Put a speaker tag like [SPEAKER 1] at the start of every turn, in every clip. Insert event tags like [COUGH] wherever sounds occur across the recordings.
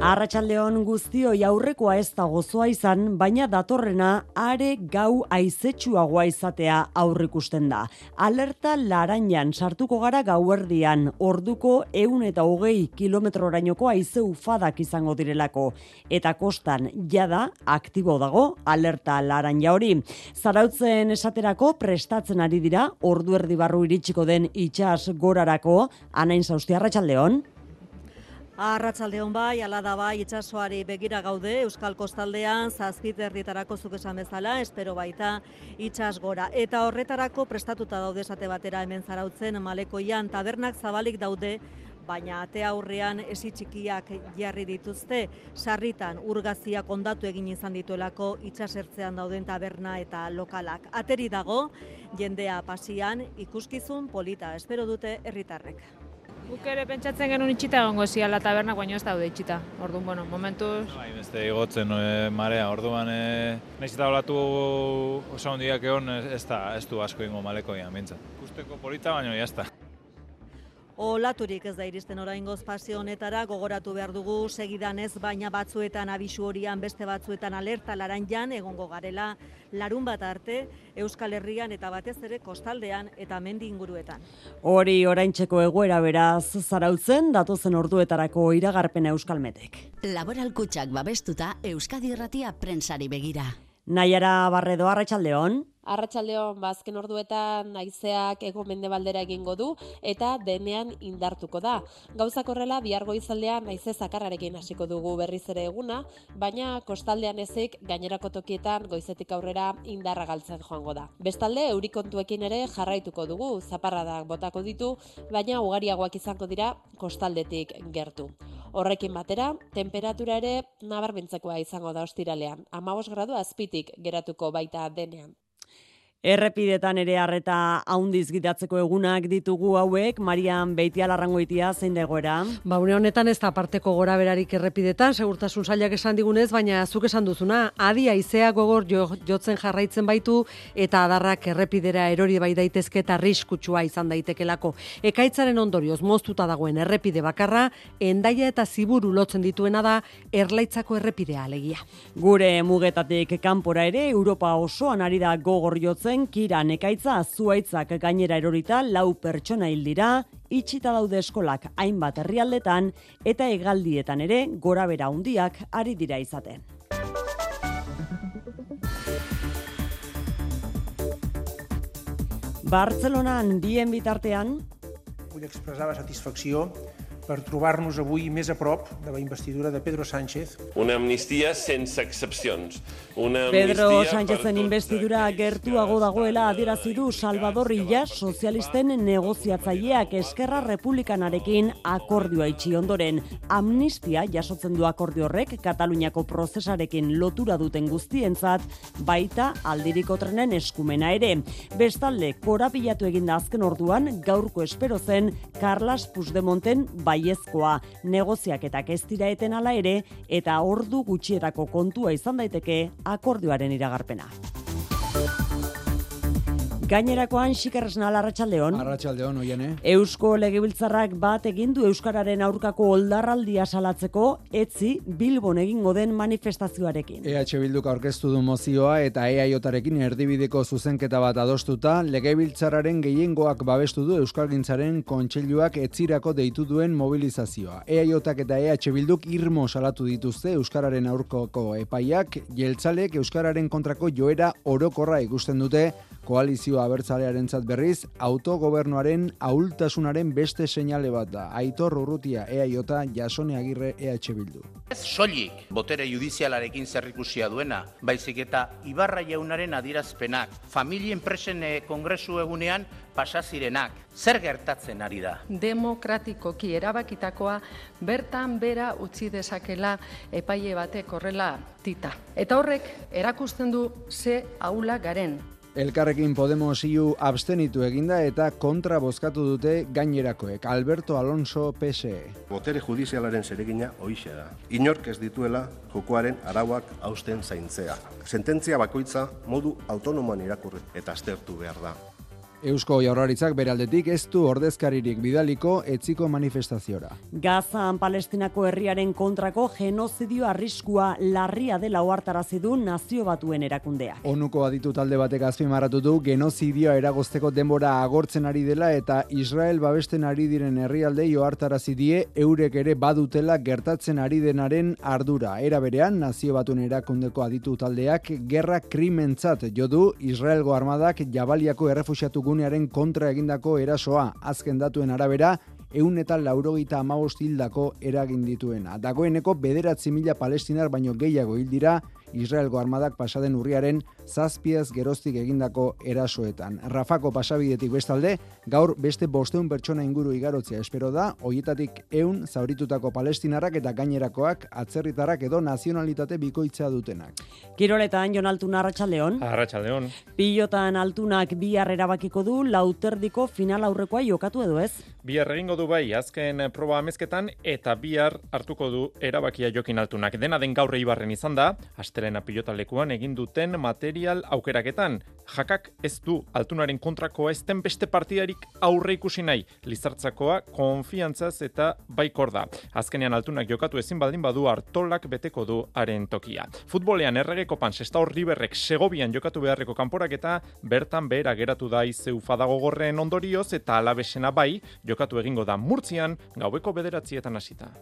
[SPEAKER 1] Arratsaldeon guztioi aurrekoa ez da gozoa izan, baina datorrena are gau aizetsuagoa izatea aurrikusten da. Alerta larainan sartuko gara gauerdian, orduko eun eta hogei kilometrorainoko aize ufadak izango direlako. Eta kostan jada aktibo dago alerta laranja hori. Zarautzen esaterako prestatzen ari dira, ordu erdi barru iritsiko den itxas gorarako, anain zauzti arratsaldeon.
[SPEAKER 2] Arratsalde hon bai, ala da bai, itsasoari begira gaude, Euskal Kostaldean, zazpit errietarako zuk esan bezala, espero baita itsas gora. Eta horretarako prestatuta daude esate batera hemen zarautzen, malekoian, tabernak zabalik daude, baina ate aurrean esi txikiak jarri dituzte, sarritan urgaziak ondatu egin izan dituelako itsasertzean dauden taberna eta lokalak. Ateri dago, jendea pasian, ikuskizun polita, espero dute herritarrek.
[SPEAKER 3] Guk ere pentsatzen genuen itxita egongo ziala tabernak, baina ez daude itxita. Orduan, bueno, momentuz...
[SPEAKER 4] Bai, beste igotzen e, marea, orduan e, nahiz eta olatu oso hondiak egon ez, da, ez du asko ingo malekoian, bintzat. Ikusteko polita, baina jazta.
[SPEAKER 2] Olaturik ez da iristen oraingoz pasio honetara gogoratu behar dugu segidan ez baina batzuetan abisu horian beste batzuetan alerta laranjan egongo garela larun bat arte Euskal Herrian eta batez ere kostaldean eta mendi inguruetan.
[SPEAKER 1] Hori oraintzeko egoera beraz zarautzen datozen orduetarako iragarpena Euskalmetek.
[SPEAKER 5] Laboral kutsak babestuta Euskadi Irratia prentsari begira.
[SPEAKER 1] Naiara Barredo Arratsaldeon.
[SPEAKER 6] Arratsaldeon bazken ba, orduetan naizeak ego mendebaldera egingo du eta denean indartuko da. Gauzak horrela bihar goizaldean naize zakarrarekin hasiko dugu berriz ere eguna, baina kostaldean ezik gainerako tokietan goizetik aurrera indarra galtzen joango da. Bestalde eurikontuekin ere jarraituko dugu, zaparradak botako ditu, baina ugariagoak izango dira kostaldetik gertu. Horrekin batera, temperatura ere nabarbintzekoa izango da ostiralean. 15 gradu azpitik geratuko baita denean.
[SPEAKER 1] Errepidetan ere harreta haundiz gidatzeko egunak ditugu hauek, Marian Beitia larrangoitia zein dagoera?
[SPEAKER 7] Ba, une honetan ez da parteko gora berarik errepidetan, segurtasun zailak esan digunez, baina zuk esan duzuna, adi aizea gogor jo, jotzen jarraitzen baitu eta adarrak errepidera erori bai daitezke eta riskutsua izan daitekelako. Ekaitzaren ondorioz moztuta dagoen errepide bakarra, endaia eta ziburu lotzen dituena da erlaitzako errepidea alegia.
[SPEAKER 1] Gure mugetatik kanpora ere, Europa osoan ari da gogor jotzen zen kira nekaitza zuaitzak gainera erorita lau pertsona hil dira, itxita daude eskolak hainbat herrialdetan eta hegaldietan ere gorabera handiak ari dira izaten. Bartzelonan bien bitartean
[SPEAKER 8] vull expressar la satisfacció per trobar-nos avui més a prop de la investidura de Pedro Sánchez.
[SPEAKER 9] Una amnistia sense excepcions. Una
[SPEAKER 1] Pedro Sánchezen investidura gertuago dagoela adierazi du Salvador Illa sozialisten negoziatzaileak Eskerra Republikanarekin akordioa itxi ondoren. Amnistia jasotzen du akordio horrek Kataluniako prozesarekin lotura duten guztientzat baita aldiriko trenen eskumena ere. Bestalde, korapilatu eginda azken orduan gaurko espero zen Carlas Puigdemonten bai baiezkoa negoziaketak ez dira eten ala ere eta ordu gutxietako kontua izan daiteke akordioaren iragarpena. Gainerakoan xikarresna larratxaldeon.
[SPEAKER 10] Arratxaldeon, oiene.
[SPEAKER 1] Eusko legebiltzarrak bat egindu Euskararen aurkako oldarraldia salatzeko etzi Bilbon egingo den manifestazioarekin.
[SPEAKER 10] EH Bilduk aurkeztu du mozioa eta EAJarekin erdibideko zuzenketa bat adostuta, legebiltzararen gehiengoak babestu du Euskalgintzaren kontseiluak etzirako deitu duen mobilizazioa. EAJak eta EH Bilduk irmo salatu dituzte Euskararen aurkako epaiak, jeltzalek Euskararen kontrako joera orokorra ikusten dute koalizio abertzalearentzat berriz autogobernuaren ahultasunaren beste seinale bat da. Aitor Urrutia EAJ Jasone Agirre EH Bildu.
[SPEAKER 11] Ez soilik botere judizialarekin zerrikusia duena, baizik eta Ibarra jaunaren adierazpenak, familien presen eh, kongresu egunean pasazirenak, zer gertatzen ari da?
[SPEAKER 12] Demokratikoki erabakitakoa bertan bera utzi dezakela epaile batek horrela tita. Eta horrek erakusten du ze aula garen
[SPEAKER 10] Elkarrekin Podemos iu abstenitu eginda eta kontra bozkatu dute gainerakoek. Alberto Alonso PSE.
[SPEAKER 13] Botere judizialaren zeregina hoixe da. Inork ez dituela jokoaren arauak hausten zaintzea. Sententzia bakoitza modu autonomoan irakurri eta aztertu behar da.
[SPEAKER 10] Eusko Jaurlaritzak beraldetik ez du ordezkaririk bidaliko etziko manifestaziora.
[SPEAKER 1] Gazan Palestinako herriaren kontrako genozidio arriskua larria dela ohartarazi du nazio batuen erakundea.
[SPEAKER 10] Onuko aditu talde batek azpimarratu du genozidioa eragozteko denbora agortzen ari dela eta Israel babesten ari diren herrialdei ohartarazi die eurek ere badutela gertatzen ari denaren ardura. Era berean nazio batuen erakundeko aditu taldeak gerra krimentzat jo du Israelgo armadak Jabaliako errefuxiatu gunearen kontra egindako erasoa azken datuen arabera eun eta laurogeita amabost hildako eragin dituena. Dagoeneko bederatzi mila palestinar baino gehiago hildira Israelgo armadak pasaden urriaren zazpiaz geroztik egindako erasoetan. Rafako pasabidetik bestalde, gaur beste bosteun pertsona inguru igarotzea espero da, hoietatik eun zauritutako palestinarrak eta gainerakoak atzerritarrak edo nazionalitate bikoitza dutenak.
[SPEAKER 1] Kiroletan, Jon Altuna, Arratxaldeon.
[SPEAKER 14] Arratxaldeon.
[SPEAKER 1] Pilotan Altunak bi erabakiko du lauterdiko final aurrekoa jokatu edo ez?
[SPEAKER 14] Bihar egingo du bai, azken proba amezketan, eta bihar hartuko du erabakia jokin altunak. Dena den gaur ibarren izan da, astelena pilotalekuan egin duten material aukeraketan. Jakak ez du altunaren kontrakoa ezten beste partidarik aurre ikusi nahi. Lizartzakoa konfiantzaz eta baikor da. Azkenean altunak jokatu ezin baldin badu hartolak beteko du haren tokia. Futbolean erregeko pan sesta riberrek segobian jokatu beharreko kanporaketa bertan behera geratu da izeu fadago gorren ondorioz eta alabesena bai, jokatu egingo da Murtzian gaueko bederatzietan hasita.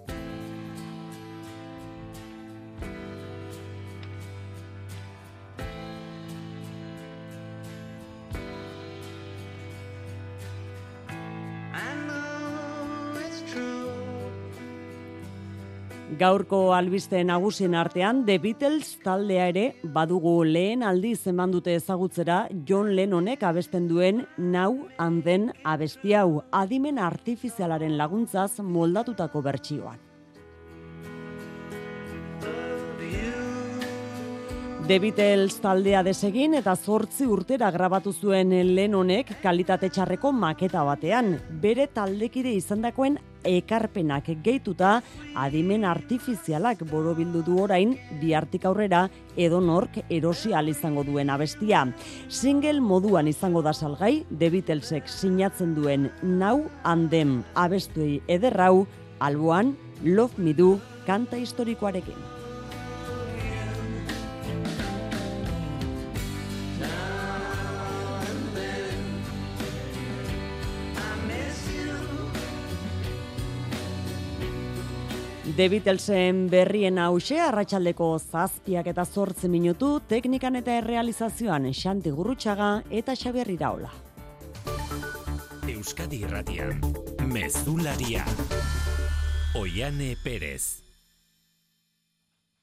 [SPEAKER 1] Gaurko albiste nagusien artean The Beatles taldea ere badugu lehen aldi eman dute ezagutzera John Lennonek abesten duen Now and Then abesti hau adimen artifizialaren laguntzaz moldatutako bertsioan. The Beatles taldea desegin eta zortzi urtera grabatu zuen Lennonek kalitate txarreko maketa batean. Bere taldekide izandakoen ekarpenak gehituta adimen artifizialak borobildu du orain bihartik aurrera edo nork erosi izango duen abestia. Single moduan izango da salgai The Beatlesek sinatzen duen Now and Them abestuei ederrau alboan Love Me Do kanta historikoarekin. The Beatlesen berrien hause arratsaldeko zazpiak eta zortzi minutu teknikan eta errealizazioan Xanti Gurrutxaga eta Xabier Iraola.
[SPEAKER 15] Euskadi Irratian, Mezularia, Oiane Perez.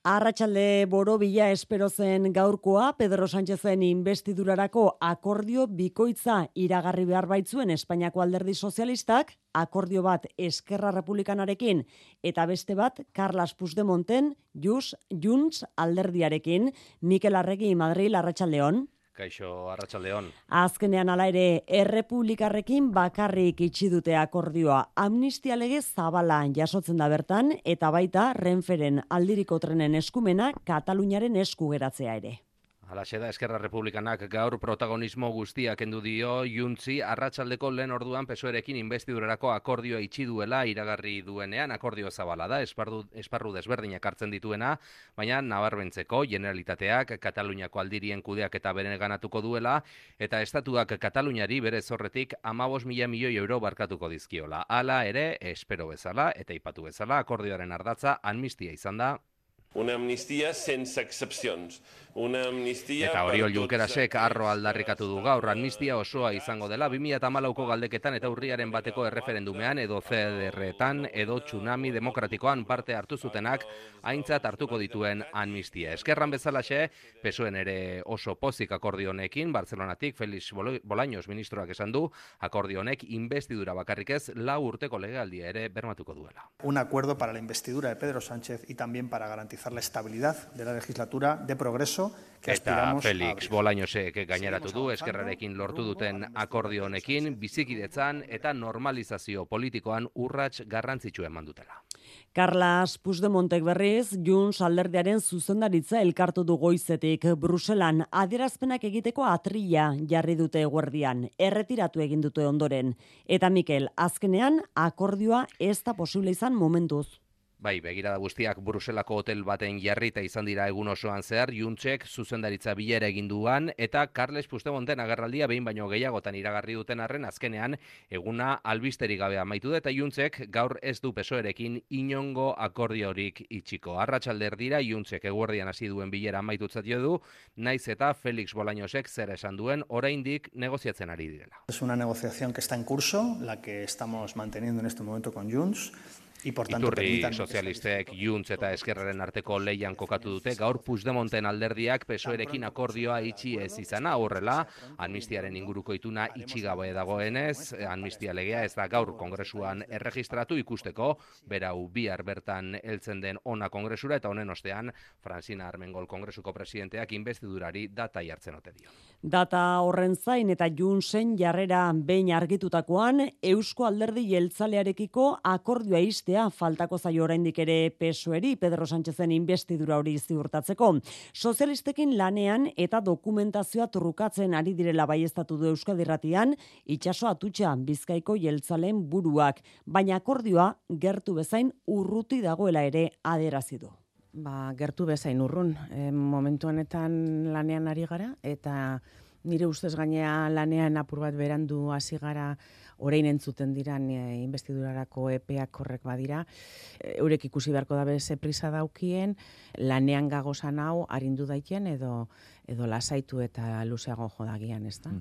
[SPEAKER 1] Arratxalde borobila espero zen gaurkoa, Pedro Sánchezen investidurarako akordio bikoitza iragarri behar baitzuen Espainiako alderdi sozialistak, akordio bat Eskerra Republikanarekin eta beste bat Carlas Puigdemonten, Jus, Junts alderdiarekin, Mikel Arregi Madrid, Arratxaldeon.
[SPEAKER 16] Kaixo, arratsaldeon.
[SPEAKER 1] Azkenean ala ere, errepublikarrekin bakarrik itxi dute akordioa. Amnistia lege zabala jasotzen da bertan, eta baita renferen aldiriko trenen eskumena Kataluniaren esku geratzea ere.
[SPEAKER 16] Alaxe da Eskerra Republikanak gaur protagonismo guztia kendu dio Juntzi arratsaldeko lehen orduan pesoerekin investidurerako akordioa itxi duela iragarri duenean akordio zabala da esparru, esparru desberdinak hartzen dituena, baina nabarbentzeko generalitateak Kataluniako aldirien kudeak eta beren ganatuko duela eta estatuak Kataluniari bere zorretik amabos mila milioi euro barkatuko dizkiola. Hala ere, espero bezala eta ipatu bezala akordioaren ardatza amnistia izan da.
[SPEAKER 9] Una amnistia sense excepcions una amnistia...
[SPEAKER 16] Eta hori Junkerasek arro aldarrikatu du gaur amnistia osoa izango dela 2008ko galdeketan eta urriaren bateko erreferendumean edo CDR-etan edo tsunami demokratikoan parte hartu zutenak aintzat hartuko dituen amnistia. Eskerran bezalaxe, pesuen ere oso pozik akordionekin, Barcelonatik Felix Bolaños ministroak esan du, akordionek investidura bakarrik ez lau urteko legealdia ere bermatuko duela.
[SPEAKER 17] Un acuerdo para la investidura de Pedro Sánchez y también para garantizar garantizar la estabilidad de la legislatura de progreso que
[SPEAKER 16] Eta Felix
[SPEAKER 17] abrir.
[SPEAKER 16] Bolañosek gaineratu du eskerrarekin lortu duten akordio honekin bizikidetzan eta normalizazio politikoan urrats garrantzitsu eman dutela.
[SPEAKER 1] Carlas Puigdemontek berriz, Junts alderdiaren zuzendaritza elkartu du goizetik Bruselan adierazpenak egiteko atrila jarri dute eguerdian, erretiratu egin dute ondoren. Eta Mikel, azkenean akordioa ez da posible izan momentuz.
[SPEAKER 16] Bai, begirada guztiak Bruselako hotel baten jarrita izan dira egun osoan zehar, Juntsek zuzendaritza bilera egin duan, eta Carles Puigdemonten agerraldia behin baino gehiagotan iragarri duten arren azkenean eguna albisterik gabe amaitu da, eta Juntsek gaur ez du pesoerekin inongo akordiorik itxiko. Arratxalder dira, Juntsek eguerdian hasi duen bilera amaitutzat jo du, naiz eta Felix Bolañosek zer esan duen, oraindik negoziatzen ari direla.
[SPEAKER 17] Es una negociación que está en curso, la que estamos manteniendo en este momento con Junts. Y por tanto,
[SPEAKER 16] Iturri sozialistek Junts eta Eskerraren arteko leian kokatu dute, gaur Puigdemonten alderdiak pesoerekin akordioa itxi ez izana horrela, amnistiaren inguruko ituna itxi gabe dagoenez, amnistia legea ez da gaur kongresuan erregistratu ikusteko, berau bihar bertan heltzen den ona kongresura eta honen ostean Francina Armengol kongresuko presidenteak investidurari data jartzen ote dio.
[SPEAKER 1] Data horren zain eta Junsen jarrera behin argitutakoan, Eusko Alderdi Jeltzalearekiko akordioa istea faltako zaio oraindik ere pesoeri Pedro Sánchezen investidura hori ziurtatzeko. Sozialistekin lanean eta dokumentazioa trukatzen ari direla baiestatu du Euskadirratian, itxaso atutxa Bizkaiko Jeltzaleen buruak, baina akordioa gertu bezain urruti dagoela ere aderazi du.
[SPEAKER 18] Ba, gertu bezain urrun. E, momentu honetan lanean ari gara, eta nire ustez gainea lanean apur bat berandu hasi gara orain entzuten diran e, investidurarako epeak horrek badira. E, eurek ikusi beharko dabe ze prisa daukien, lanean gagozan hau arindu daiten edo edo lasaitu eta luzeago jodagian, ez da?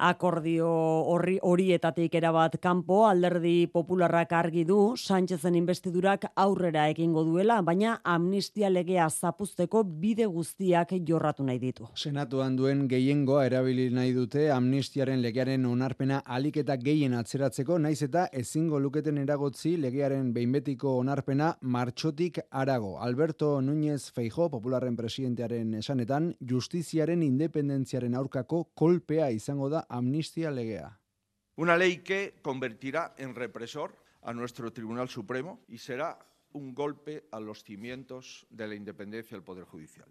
[SPEAKER 1] Akordio horri horietatik erabat kanpo alderdi popularrak argi du Sánchezen investidurak aurrera egingo duela, baina amnistia legea zapuzteko bide guztiak jorratu nahi ditu.
[SPEAKER 10] Senatuan duen gehiengoa erabili nahi dute amnistiaren legearen onarpena alik eta gehien atzeratzeko, naiz eta ezingo luketen eragotzi legearen behinbetiko onarpena martxotik arago. Alberto Núñez Feijo, popularren presidentearen esanetan, justiziaren independentziaren aurkako kolpea izango da amnistia legea.
[SPEAKER 19] Una ley que convertirá en represor a nuestro Tribunal Supremo y será un golpe a los cimientos de la independencia del Poder Judicial.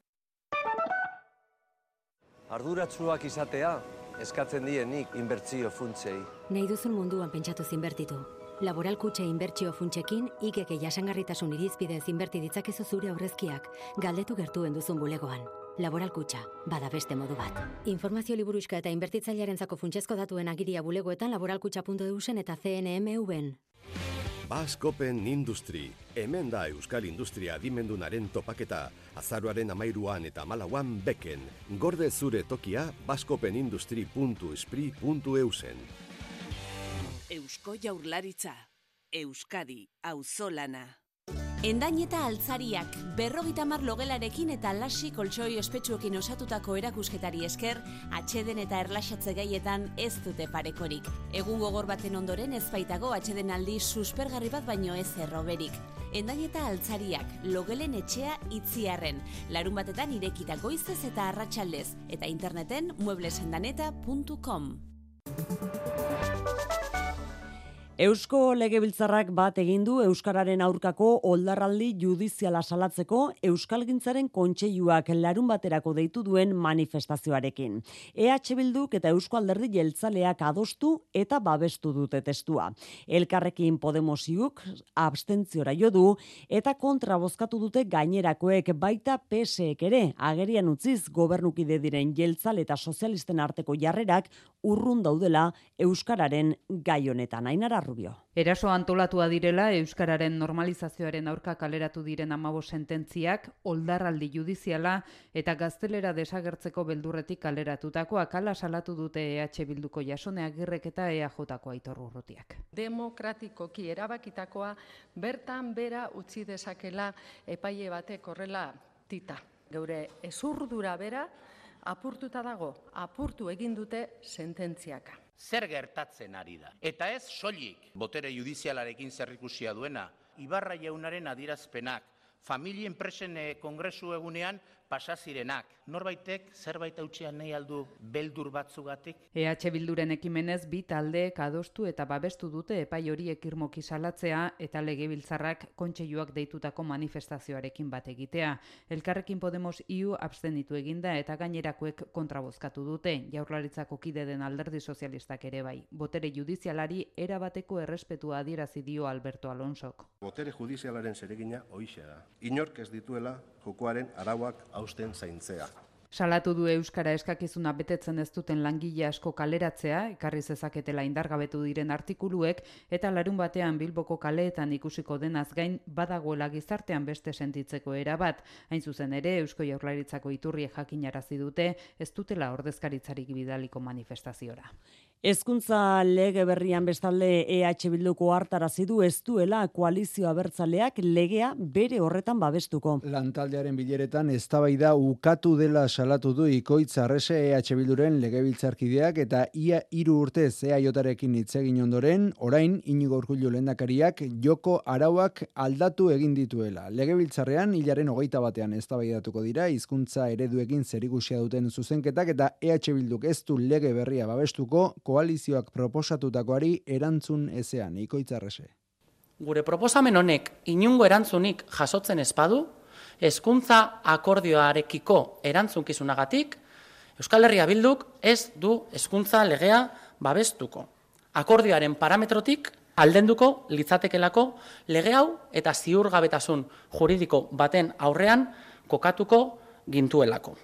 [SPEAKER 20] Arduratsuak izatea eskatzen dienik inbertsio funtsei.
[SPEAKER 21] Nahi duzun munduan pentsatu zinbertitu. Laboral kutxe inbertsio funtsekin, ikeke jasangarritasun irizpidez inberti ditzakezu zure aurrezkiak, galdetu gertuen duzun bulegoan. Laboral kutxa, bada beste modu bat. Informazio liburuxka eta inbertitzailearentzako funtsezko datuen agiria bulegoetan laboralkutxa.eusen eta CNMV-en.
[SPEAKER 22] Baskopen Industri, hemen da Euskal Industria adimendunaren topaketa, azaruaren amairuan eta malauan beken, gorde zure tokia baskopenindustri.espri.eusen.
[SPEAKER 23] Eusko Jaurlaritza, Euskadi, auzolana.
[SPEAKER 24] Endaineta altzariak, berrogeita mar logelarekin eta lasi koltsoi ospetsuekin osatutako erakusketari esker, atxeden eta erlaxatze gaietan ez dute parekorik. Egun gogor baten ondoren ez baitago atxeden aldi suspergarri bat baino ez erroberik. Endaineta altzariak, logelen etxea itziarren, larun batetan irekita goizez eta arratsaldez, eta interneten mueblesendaneta.com.
[SPEAKER 1] Eusko Legebiltzarrak bat egin du euskararen aurkako oldarraldi judiziala salatzeko Euskalgintzaren kontseiluak larun baterako deitu duen manifestazioarekin. EH Bilduk eta Eusko Alderdi Jeltzaleak adostu eta babestu dute testua. Elkarrekin Podemosiuk abstentziora jo du eta kontra bozkatu dute gainerakoek baita PSek ere agerian utziz gobernukide diren Jeltzale eta sozialisten arteko jarrerak urrun daudela euskararen gai honetan. Ainara Rubio.
[SPEAKER 25] Eraso antolatua direla euskararen normalizazioaren aurka kaleratu diren 15 sententziak oldarraldi judiziala eta gaztelera desagertzeko beldurretik kaleratutakoak hala salatu dute EH Bilduko Jasone Agirrek eta EAJko Aitor Urrutiak.
[SPEAKER 12] Demokratikoki erabakitakoa bertan bera utzi dezakela epaile batek horrela tita. Geure ezurdura bera apurtuta dago, apurtu egin dute sententziaka.
[SPEAKER 11] Zer gertatzen ari da? Eta ez soilik botere judizialarekin zerrikusia duena, Ibarra jaunaren adierazpenak, familia enpresen eh, kongresu egunean pasa zirenak. Norbaitek zerbait hautxean nahi aldu beldur batzugatik?
[SPEAKER 25] EH Bilduren ekimenez bi taldeek adostu eta babestu dute epai horiek irmoki salatzea eta legebiltzarrak kontseiluak deitutako manifestazioarekin bat egitea. Elkarrekin Podemos iu abstenitu eginda eta gainerakoek kontrabozkatu dute. Jaurlaritzako kide den alderdi sozialistak ere bai. Botere judizialari erabateko errespetua adierazi dio Alberto Alonsok.
[SPEAKER 13] Botere judizialaren zeregina hoixe da. Inork ez dituela jokoaren arauak hausten zaintzea.
[SPEAKER 25] Salatu du Euskara eskakizuna betetzen ez duten langile asko kaleratzea, ekarri zezaketela indargabetu diren artikuluek, eta larun batean Bilboko kaleetan ikusiko denaz gain badagoela gizartean beste sentitzeko erabat. Hain zuzen ere, Eusko Jaurlaritzako iturrie jakinarazi dute, ez dutela ordezkaritzarik bidaliko manifestaziora.
[SPEAKER 1] Hezkuntza lege berrian bestalde EH Bilduko hartarazi du ez duela koalizio abertzaleak legea bere horretan babestuko.
[SPEAKER 10] Lantaldearen bileretan eztabaida ukatu dela salatu du Ikoitz Arrese EH Bilduren legebiltzarkideak eta ia hiru urtez EAJarekin hitz egin ondoren, orain Inigo Urkullu lehendakariak joko arauak aldatu egin dituela. Legebiltzarrean hilaren hogeita batean eztabaidatuko dira hizkuntza ereduekin zerikusia duten zuzenketak eta EH Bilduk ez du lege berria babestuko koalizioak proposatutakoari erantzun ezean, ikoitzarrese.
[SPEAKER 26] Gure proposamen honek inungo erantzunik jasotzen espadu, hezkuntza akordioarekiko erantzunkizunagatik, Euskal Herria Bilduk ez du hezkuntza legea babestuko. Akordioaren parametrotik aldenduko litzatekelako lege hau eta ziurgabetasun juridiko baten aurrean kokatuko gintuelako.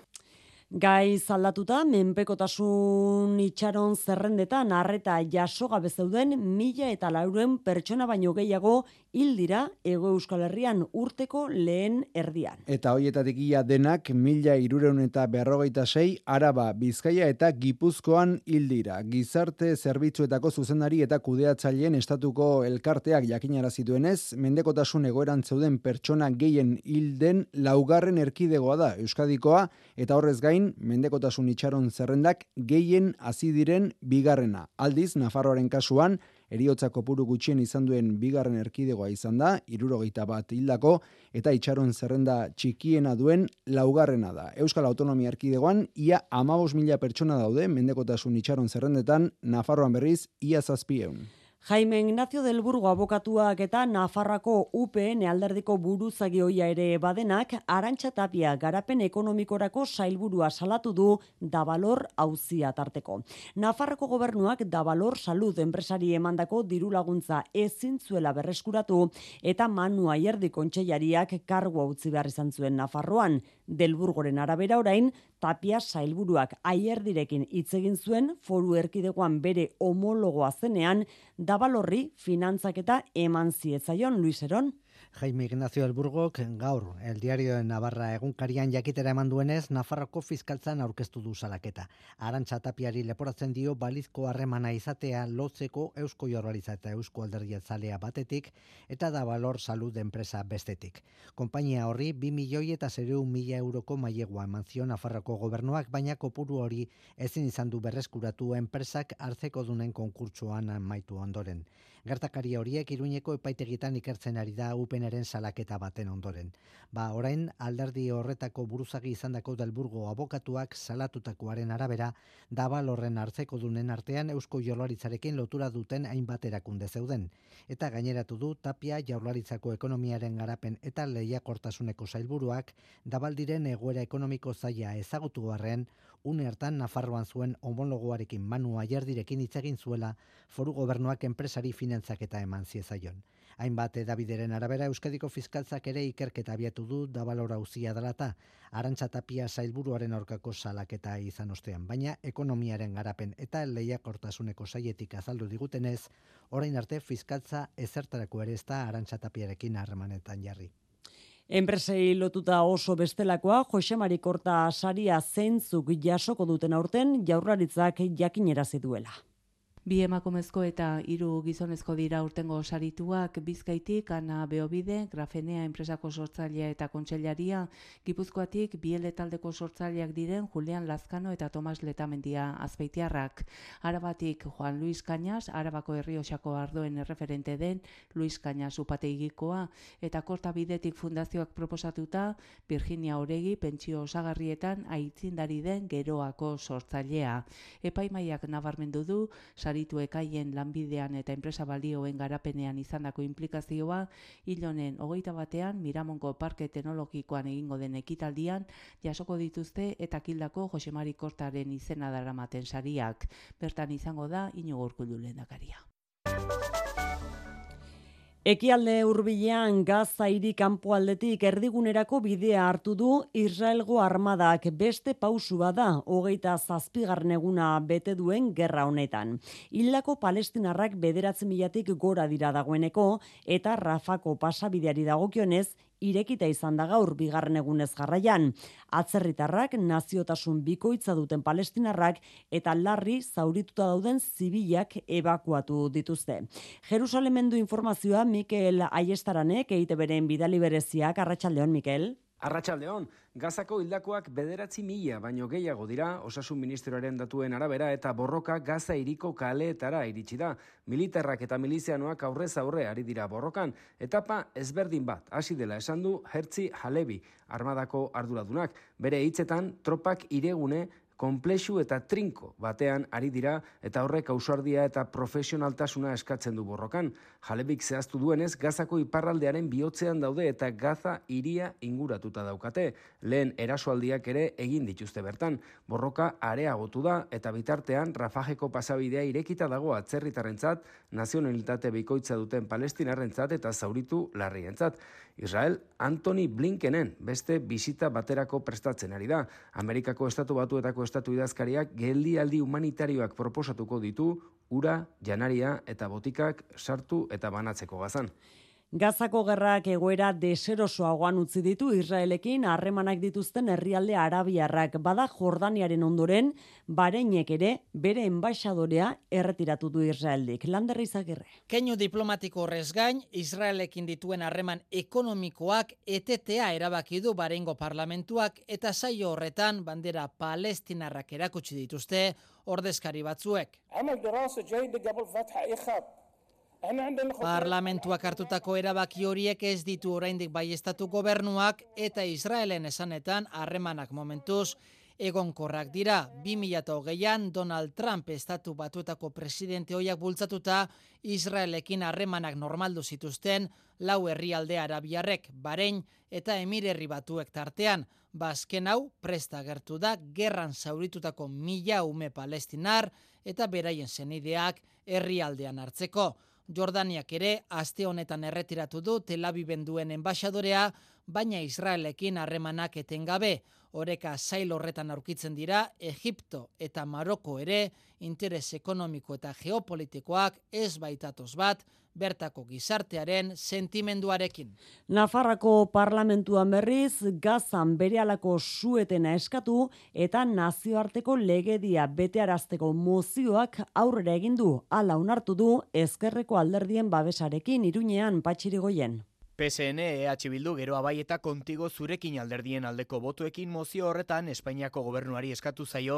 [SPEAKER 1] Gai zaldatuta, menpekotasun itxaron zerrendetan arreta jaso gabe zeuden mila eta lauren pertsona baino gehiago hil dira Ego Euskal Herrian urteko lehen erdian.
[SPEAKER 10] Eta hoietatik ia denak mila irureun eta berrogeita sei Araba, Bizkaia eta Gipuzkoan hil dira. Gizarte zerbitzuetako zuzendari eta kudeatzaileen estatuko elkarteak jakinara zituenez, mendekotasun egoeran zeuden pertsona gehien hilden laugarren erkidegoa da Euskadikoa eta horrez gain gain, mendekotasun itxaron zerrendak gehien hasi diren bigarrena. Aldiz, Nafarroaren kasuan, eriotza kopuru gutxien izan duen bigarren erkidegoa izan da, irurogeita bat hildako, eta itxaron zerrenda txikiena duen laugarrena da. Euskal Autonomia Erkidegoan, ia amabos mila pertsona daude, mendekotasun itxaron zerrendetan, Nafarroan berriz, ia zazpieun.
[SPEAKER 1] Jaime Ignacio del Burgo abokatuak eta Nafarrako UPN alderdiko buruzagi hoia ere badenak, arantxa tapia garapen ekonomikorako sailburua salatu du dabalor hauzia tarteko. Nafarrako gobernuak dabalor salud enpresari emandako diru laguntza ezin zuela berreskuratu eta manu aierdi kontxeilariak kargu utzi behar izan zuen Nafarroan. Del Burgoren arabera orain, tapia sailburuak aierdirekin hitz egin zuen foru erkidegoan bere homologoa zenean, dabalorri finantzak eta eman zietzaion Luiseron.
[SPEAKER 27] Jaime Ignacio Elburgok gaur El Diario de Navarra egunkarian jakitera eman duenez Nafarroko fiskaltzan aurkeztu du salaketa. Arantxa Tapiari leporatzen dio balizko harremana izatea lotzeko Eusko Jaurlaritza eta Eusko Alderdi Zalea batetik eta da balor salud enpresa bestetik. Konpainia horri 2 milioi eta 0 mila euroko mailegua eman zio Nafarroko gobernuak baina kopuru hori ezin izan du berreskuratu enpresak hartzeko dunen konkurtsoan maitu ondoren. Gertakari horiek Iruñeko epaitegitan ikertzen ari da UPNren salaketa baten ondoren. Ba, orain alderdi horretako buruzagi izandako Delburgo abokatuak salatutakoaren arabera Dabal horren hartzeko dunen artean Eusko Jaurlaritzarekin lotura duten hainbat erakunde zeuden eta gaineratu du Tapia Jaurlaritzako ekonomiaren garapen eta lehiakortasuneko sailburuak Dabaldiren egoera ekonomiko zaila ezagutu garren une hartan Nafarroan zuen homologoarekin Manu Aierdirekin hitz egin zuela foru gobernuak enpresari finantzak eta eman ziezaion. Hainbat edabideren arabera Euskadiko fiskaltzak ere ikerketa abiatu du dabalora uzia dalata, arantza tapia zailburuaren aurkako salaketa izan ostean, baina ekonomiaren garapen eta lehiakortasuneko saietik azaldu digutenez, orain arte fiskaltza ezertarako ere ez da arantza harremanetan jarri.
[SPEAKER 1] Enpresei lotuta oso bestelakoa, Jose Mari saria zeintzuk jasoko duten aurten jaurlaritzak jakinera duela.
[SPEAKER 28] Bi emakumezko eta hiru gizonezko dira urtengo sarituak Bizkaitik Ana Beobide, Grafenea enpresako sortzailea eta kontseilaria, Gipuzkoatik Biele taldeko sortzaileak diren Julian Lazkano eta Tomas Letamendia Azpeitiarrak. Arabatik Juan Luis Cañas, Arabako Herrioxako ardoen erreferente den Luis Cañas upateigikoa eta Korta Bidetik fundazioak proposatuta Virginia Oregi pentsio osagarrietan aitzindari den geroako sortzailea. Epaimaiak nabarmendu du, saritu ekaien lanbidean eta enpresa balioen garapenean izandako implikazioa, hilonen hogeita batean Miramonko Parke Teknologikoan egingo den ekitaldian, jasoko dituzte eta kildako Josemari Kortaren izena daramaten sariak. Bertan izango da, inugorku dakaria.
[SPEAKER 1] Ekialde hurbilean Gaza hiri kanpoaldetik erdigunerako bidea hartu du Israelgo armadak beste pausu bada hogeita zazpigarren eguna bete duen gerra honetan. Hildako palestinarrak bederatzen milatik gora dira dagoeneko eta Rafako pasabideari dagokionez irekita izan da gaur bigarren egunez jarraian. Atzerritarrak naziotasun bikoitza duten palestinarrak eta larri zaurituta dauden zibilak ebakuatu dituzte. Jerusalemen du informazioa Mikel Aiestaranek eite beren bidali bereziak arratsaldeon Mikel.
[SPEAKER 29] Arratxaldeon, Gazako hildakoak bederatzi mila baino gehiago dira, osasun ministeroaren datuen arabera eta borroka Gaza iriko kaleetara iritsi da. Militarrak eta milizianoak aurrez aurre ari dira borrokan. Etapa ezberdin bat, hasi dela esan du Hertzi Halebi, armadako arduradunak. Bere hitzetan, tropak iregune konplexu eta trinko batean ari dira eta horrek ausardia eta profesionaltasuna eskatzen du borrokan. Jalebik zehaztu duenez, gazako iparraldearen bihotzean daude eta gaza iria inguratuta daukate. Lehen erasoaldiak ere egin dituzte bertan. Borroka areagotu da eta bitartean Rafajeko pasabidea irekita dago atzerritarrentzat, nazionalitate bikoitza duten palestinarrentzat eta zauritu larrientzat. Israel Anthony Blinkenen beste bisita baterako prestatzen ari da. Amerikako estatu batuetako estatu idazkariak geldialdi humanitarioak proposatuko ditu ura, janaria eta botikak sartu eta banatzeko gazan.
[SPEAKER 1] Gazako gerrak egoera deserosoagoan utzi ditu Israelekin harremanak dituzten herrialde arabiarrak bada Jordaniaren ondoren bareinek ere bere enbaixadorea erretiratu du Israeldik. Lander Izagirre.
[SPEAKER 30] Keinu diplomatiko horrez gain, Israelekin dituen harreman ekonomikoak etetea erabaki du barengo parlamentuak eta saio horretan bandera palestinarrak erakutsi dituzte ordezkari batzuek. Parlamentuak hartutako erabaki horiek ez ditu oraindik bai estatu gobernuak eta Israelen esanetan harremanak momentuz egonkorrak dira. 2008an Donald Trump estatu batuetako presidente hoiak bultzatuta Israelekin harremanak normaldu zituzten lau herrialde arabiarrek, barein eta emirerri batuek tartean. Bazken hau presta gertu da gerran zauritutako mila ume palestinar eta beraien zenideak herrialdean hartzeko. Jordaniak ere aste honetan erretiratu du Tel Aviven duen enbaixadorea, baina Israelekin harremanak etengabe. Oreka zail horretan aurkitzen dira Egipto eta Maroko ere interes ekonomiko eta geopolitikoak ez baitatoz bat bertako gizartearen sentimenduarekin.
[SPEAKER 1] Nafarrako parlamentuan berriz gazan berealako suetena eskatu eta nazioarteko legedia betearazteko mozioak aurrera egin du hala onartu du ezkerreko alderdien babesarekin iruñean patxirigoien.
[SPEAKER 31] PSN EH Bildu gero abai eta kontigo zurekin alderdien aldeko botuekin mozio horretan Espainiako gobernuari eskatu zaio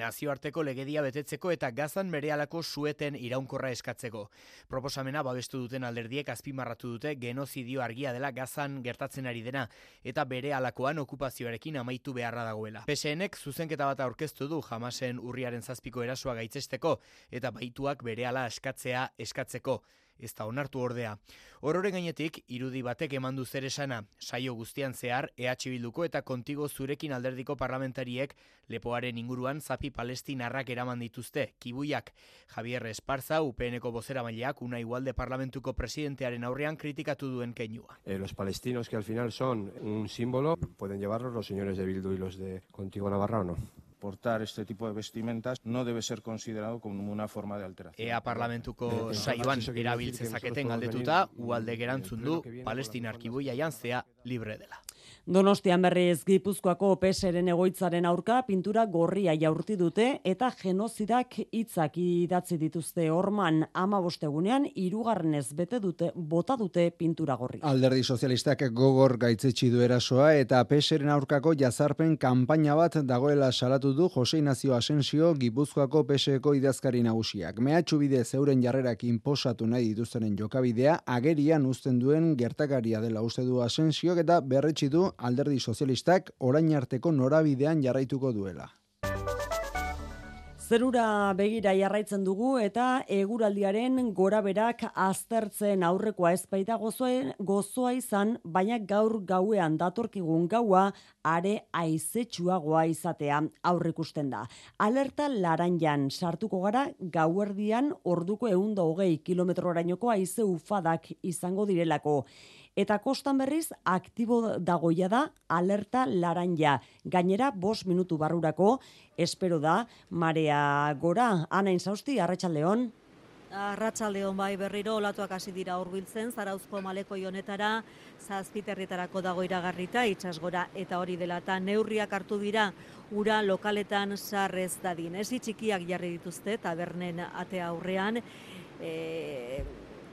[SPEAKER 31] nazioarteko legedia betetzeko eta gazan berealako sueten iraunkorra eskatzeko. Proposamena babestu duten alderdiek azpimarratu dute genozidio argia dela gazan gertatzen ari dena eta bere alakoan okupazioarekin amaitu beharra dagoela. PSNek zuzenketa bat aurkeztu du jamasen urriaren zazpiko erasoa gaitzesteko eta baituak berehala eskatzea eskatzeko ez da onartu ordea. Horore gainetik, irudi batek emandu zer esana, saio guztian zehar, EH Bilduko eta kontigo zurekin alderdiko parlamentariek lepoaren inguruan zapi palestinarrak eraman dituzte, kibuiak. Javier Esparza, UPNeko bozera maileak, una igualde parlamentuko presidentearen aurrean kritikatu duen keinua.
[SPEAKER 32] Eh, los palestinos que al final son un símbolo, pueden llevarlos los señores de Bildu y los de Contigo Navarra o no?
[SPEAKER 33] Portar este tipo de vestimentas no debe ser considerado como una forma de alteración.
[SPEAKER 31] Ea parlamentuko saioan erabiltze zaketen galdetuta, ualde gerantzun du Palestina arkiboia jantzea libre dela.
[SPEAKER 1] Donostian berriz Gipuzkoako peseren egoitzaren aurka pintura gorria jaurti dute eta genozidak hitzak idatzi dituzte horman ama bostegunean irugarrenez bete dute bota dute pintura gorri.
[SPEAKER 10] Alderdi sozialistak gogor gaitzetsi du erasoa eta peseren aurkako jazarpen kanpaina bat dagoela salatu du Jose Ignacio Asensio Gipuzkoako peseko idazkari nagusiak. Mehatxu bide zeuren jarrerak inposatu nahi dituztenen jokabidea agerian uzten duen gertakaria dela uste du Asensio eta berretsi du alderdi sozialistak orain arteko norabidean jarraituko duela.
[SPEAKER 1] Zerura begira jarraitzen dugu eta eguraldiaren goraberak aztertzen aurrekoa ezpaita gozoa, gozoa izan, baina gaur gauean datorkigun gaua are aizetsuagoa izatea aurrikusten da. Alerta laranjan sartuko gara gauerdian orduko eunda hogei kilometrorainoko aize ufadak izango direlako eta kostan berriz aktibo dagoia da alerta laranja. Gainera, bos minutu barrurako, espero da, marea gora, anain zausti, arratsaldeon.
[SPEAKER 2] Arratsaldeon bai berriro olatuak hasi dira hurbiltzen Zarauzko maleko honetara zazpiterrietarako dago iragarrita itsasgora eta hori dela ta neurriak hartu dira ura lokaletan sarrez dadin. Ez txikiak jarri dituzte tabernen ate aurrean e,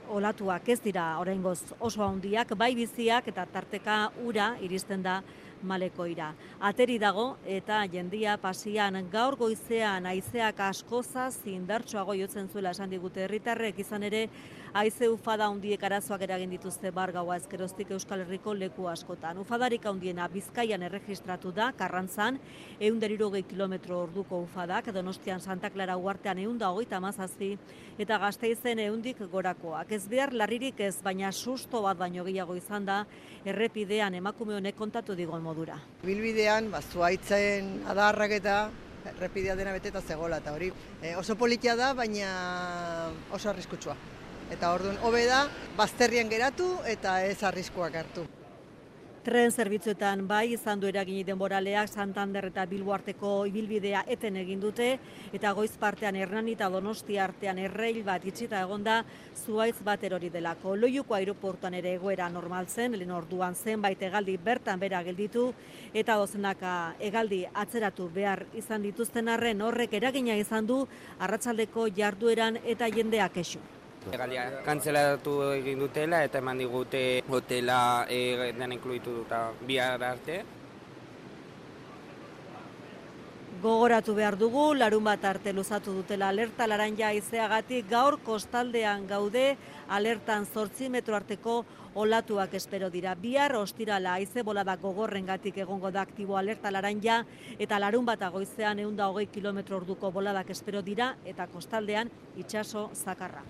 [SPEAKER 2] olatuak ez dira oraingoz oso handiak, bai biziak eta tarteka ura iristen da malekoira. Ateri dago eta jendia pasian gaur goizean aizeak askoza zindartsuago jotzen zuela esan digute herritarrek izan ere haize ufada hundiek arazoak eragin dituzte bar gaua ezkeroztik Euskal Herriko leku askotan. Ufadarik handiena Bizkaian erregistratu da, Karrantzan, eun derirogei kilometro orduko ufadak, Donostian Santa Clara uartean eun hogeita mazazzi, eta gazteizen eundik gorakoak. Ez behar larririk ez, baina susto bat baino gehiago izan da, errepidean emakume honek kontatu digon modura.
[SPEAKER 34] Bilbidean, bazuaitzen adarrak eta errepidea dena beteta zegoela, eta hori e, oso politia da, baina oso arriskutsua. Eta orduan, hobe da, bazterrian geratu eta ez arriskuak hartu.
[SPEAKER 2] Tren zerbitzuetan bai izan du eragin denboraleak Santander eta Bilbo arteko ibilbidea eten egin dute eta goiz partean Hernani eta Donosti artean erreil bat itxita egonda zuaitz bat erori delako. Loiuko aeroportuan ere egoera normal zen, lehen orduan zenbait egaldi bertan bera gelditu eta dozenaka egaldi atzeratu behar izan dituzten arren horrek eragina izan du arratsaldeko jardueran eta jendeak esu.
[SPEAKER 35] Egalia kantzelatu egin dutela eta eman digute hotela e, den inkluitu duta bihar arte.
[SPEAKER 2] Gogoratu behar dugu, larun bat arte luzatu dutela alerta laranja izeagatik gaur kostaldean gaude alertan zortzi metro arteko olatuak espero dira. Bihar ostirala aize bolada gogorren gatik egongo da aktibo alerta laranja eta larun bat agoizean eunda hogei kilometro orduko boladak espero dira eta kostaldean itxaso zakarra.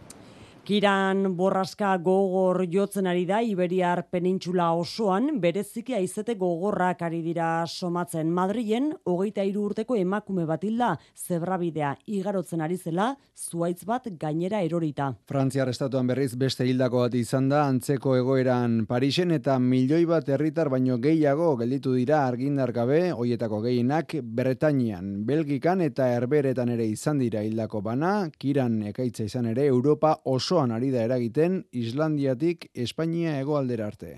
[SPEAKER 1] Kiran borraska gogor jotzen ari da Iberiar penintxula osoan, bereziki aizete gogorrak ari dira somatzen. Madrilen, hogeita hiru urteko emakume bat hilda, zebrabidea. Igarotzen ari zela, zuaitz bat gainera erorita.
[SPEAKER 10] Frantziar estatuan berriz beste hildako bat izan da, antzeko egoeran Parisen eta milioi bat herritar baino gehiago gelditu dira argindar gabe, hoietako gehienak Bretainian, Belgikan eta Herberetan ere izan dira hildako bana, kiran ekaitza izan ere Europa oso osoan ari da eragiten Islandiatik Espainia hegoaldera arte.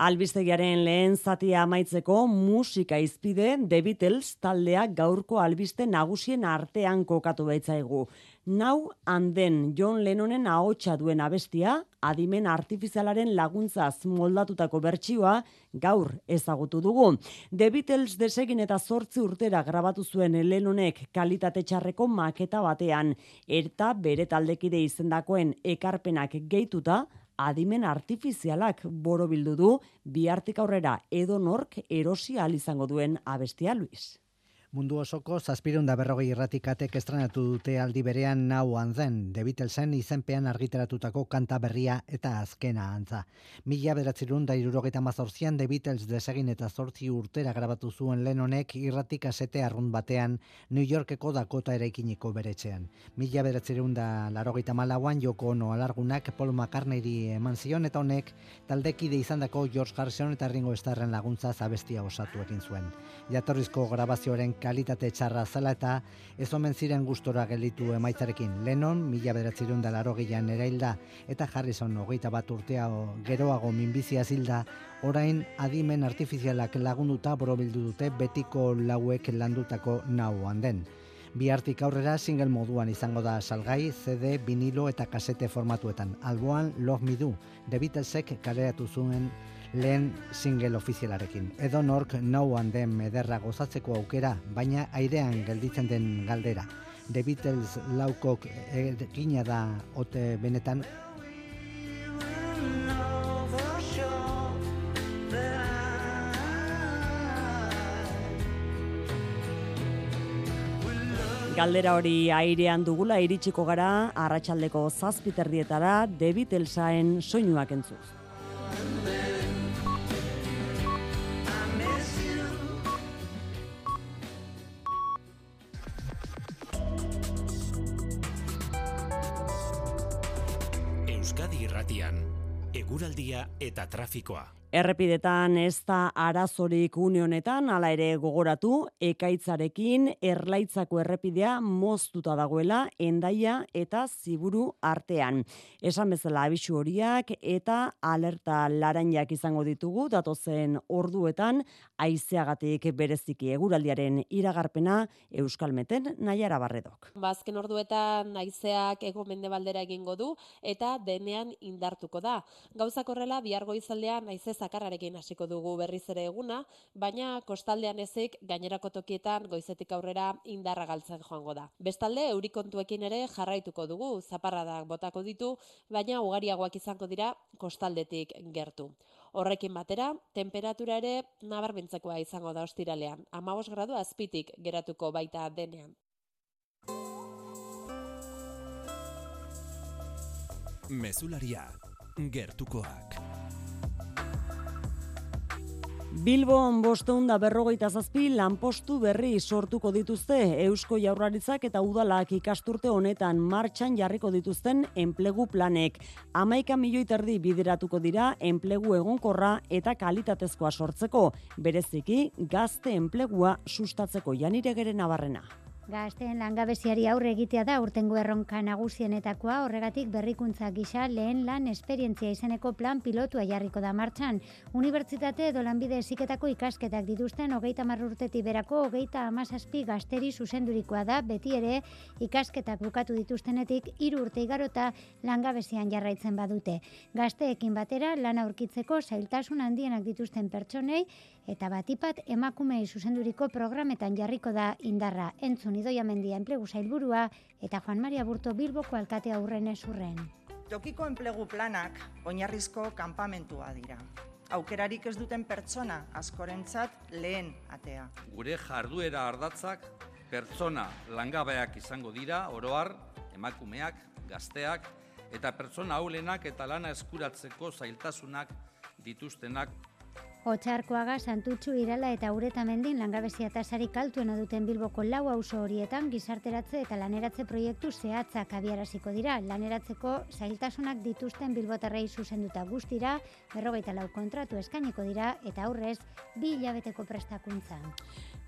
[SPEAKER 1] Albistegiaren lehen zatia amaitzeko musika izpide The Beatles taldea gaurko albiste nagusien artean kokatu baitzaigu. Nau handen John Lennonen ahotsa duen abestia, adimen artifizialaren laguntzaz moldatutako bertsioa gaur ezagutu dugu. The Beatles desegin eta zortzi urtera grabatu zuen Lennonek kalitate txarreko maketa batean, eta bere taldekide izendakoen ekarpenak gehituta, adimen artifizialak borobildu du bihartik aurrera edo nork erosi izango duen abestia Luis.
[SPEAKER 27] Mundu osoko zazpirun da berrogei irratikatek estrenatu dute aldi berean nau zen, The Beatlesen izenpean argiteratutako kanta berria eta azkena antza. Mila beratzerun da irurogeta mazorzian The Beatles desegin eta zortzi urtera grabatu zuen Lennonek irratik asete arrun batean New Yorkeko dakota eraikiniko beretzean. Mila beratzerun da larogeita malauan joko ono alargunak Paul McCartneyri eman zion eta honek taldekide izan dako George Harrison eta Ringo Starren laguntza zabestia osatu egin zuen. Jatorrizko grabazioaren kalitate txarra zela eta ez omen ziren gustora gelitu emaitzarekin. Lennon, mila bederatzerun da laro gehian erailda eta Harrison hogeita bat urtea geroago minbizia zilda, orain adimen artifizialak lagunduta borobildu dute betiko lauek landutako nauan den. Bihartik aurrera single moduan izango da salgai, CD, vinilo eta kasete formatuetan. Alboan Love Me Do, The Beatlesek kaleratu zuen lehen single ofizialarekin. Edo nork nauan den mederra gozatzeko aukera, baina airean gelditzen den galdera. The Beatles laukok egina da ote benetan
[SPEAKER 1] Galdera hori airean dugula iritsiko gara arratsaldeko zazpiterdietara David Elsaen soinuak entzuz.
[SPEAKER 15] Irratian, eguraldia eta trafikoa.
[SPEAKER 1] Errepidetan ez da arazorik une honetan, hala ere gogoratu, ekaitzarekin erlaitzako errepidea moztuta dagoela endaia eta ziburu artean. Esan bezala abisu horiak eta alerta larainak izango ditugu, datozen orduetan, aizeagatik bereziki eguraldiaren iragarpena Euskalmeten nahiara barredok.
[SPEAKER 6] Bazken ba, orduetan aizeak ego mendebaldera egingo du eta denean indartuko da. Gauzak horrela, bihargo izaldean aize zakarrarekin hasiko dugu berriz ere eguna, baina kostaldean ezik gainerako tokietan goizetik aurrera indarra galtzen joango da. Bestalde, eurikontuekin ere jarraituko dugu, zaparradak botako ditu, baina ugariagoak izango dira kostaldetik gertu. Horrekin batera, temperatura ere nabarbintzekoa izango da ostiralean. Amabos gradu azpitik geratuko baita denean.
[SPEAKER 15] Mesularia, gertukoak.
[SPEAKER 1] Bilbon bosteun da berrogeita zazpi lanpostu berri sortuko dituzte Eusko Jaurlaritzak eta Udalak ikasturte honetan martxan jarriko dituzten enplegu planek. Amaika milioi terdi bideratuko dira enplegu egonkorra eta kalitatezkoa sortzeko, bereziki gazte enplegua sustatzeko janire gere nabarrena.
[SPEAKER 36] Gazteen langabeziari aurre egitea da urtengo erronka nagusienetakoa, horregatik berrikuntza gisa lehen lan esperientzia izeneko plan pilotua jarriko da martxan. Unibertsitate edo lanbide esiketako ikasketak dituzten hogeita marrurteti berako hogeita amazazpi gazteri zuzendurikoa da, beti ere ikasketak bukatu dituztenetik hiru urte igarota langabezian jarraitzen badute. Gazteekin batera lan aurkitzeko zailtasun handienak dituzten pertsonei eta batipat emakumei zuzenduriko programetan jarriko da indarra entzun Idoia Mendia enplegu zailburua eta Juan Maria Burto Bilboko alkatea aurren ezurren.
[SPEAKER 31] Tokiko enplegu planak oinarrizko kanpamentua dira. Aukerarik ez duten pertsona askorentzat lehen atea.
[SPEAKER 37] Gure jarduera ardatzak pertsona langabeak izango dira, oroar, emakumeak, gazteak, eta pertsona haulenak eta lana eskuratzeko zailtasunak dituztenak
[SPEAKER 36] Otsarkoaga, Santutxu, Irala eta Uretamendin langabezia tasari kaltuena duten Bilboko lau auzo horietan gizarteratze eta laneratze proiektu zehatzak abiaraziko dira. Laneratzeko zailtasunak dituzten Bilbotarrei zuzenduta guztira, berrogeita lau kontratu eskainiko dira eta aurrez bi hilabeteko prestakuntza.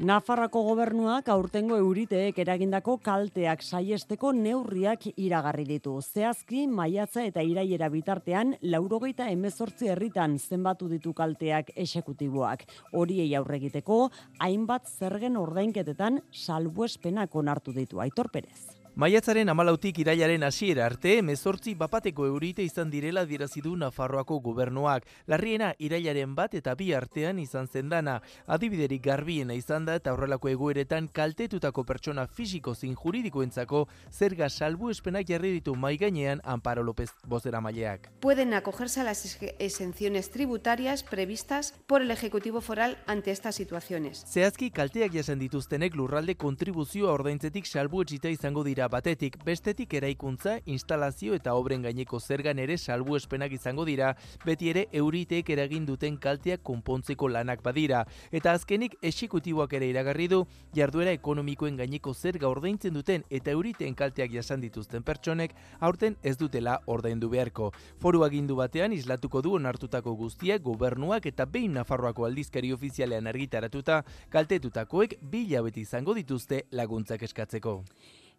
[SPEAKER 1] Nafarrako gobernuak aurtengo euriteek eragindako kalteak saiesteko neurriak iragarri ditu. Zehazki, maiatza eta iraiera bitartean, laurogeita emezortzi herritan zenbatu ditu kalteak esekutiboak. Horiei aurregiteko, hainbat zergen ordainketetan salbuespenak onartu ditu Aitor Perez.
[SPEAKER 38] Maiatzaren amalautik irailaren hasiera arte, mezortzi bapateko eurite izan direla dirazidu Nafarroako gobernuak. Larriena irailaren bat eta bi artean izan zendana. Adibiderik garbiena izan da eta horrelako egoeretan kaltetutako pertsona fisiko zin juridikoentzako zerga salbu espenak jarri ditu maigainean Amparo López bozera maileak.
[SPEAKER 39] Pueden acogerse a las exenciones tributarias previstas por el Ejecutivo Foral ante estas situaciones.
[SPEAKER 38] Zehazki kalteak jasen dituztenek lurralde kontribuzioa ordaintzetik salbu izango dira dira batetik, bestetik eraikuntza, instalazio eta obren gaineko zergan ere salbuespenak izango dira, beti ere euriteek eragin duten kalteak konpontzeko lanak badira. Eta azkenik esikutiboak ere iragarri du, jarduera ekonomikoen gaineko zerga ordaintzen duten eta euriteen kalteak jasan dituzten pertsonek, aurten ez dutela ordaindu beharko. Foru agindu batean islatuko du onartutako guztiak gobernuak eta behin Nafarroako aldizkari ofizialean argitaratuta, kaltetutakoek bila beti izango dituzte laguntzak eskatzeko.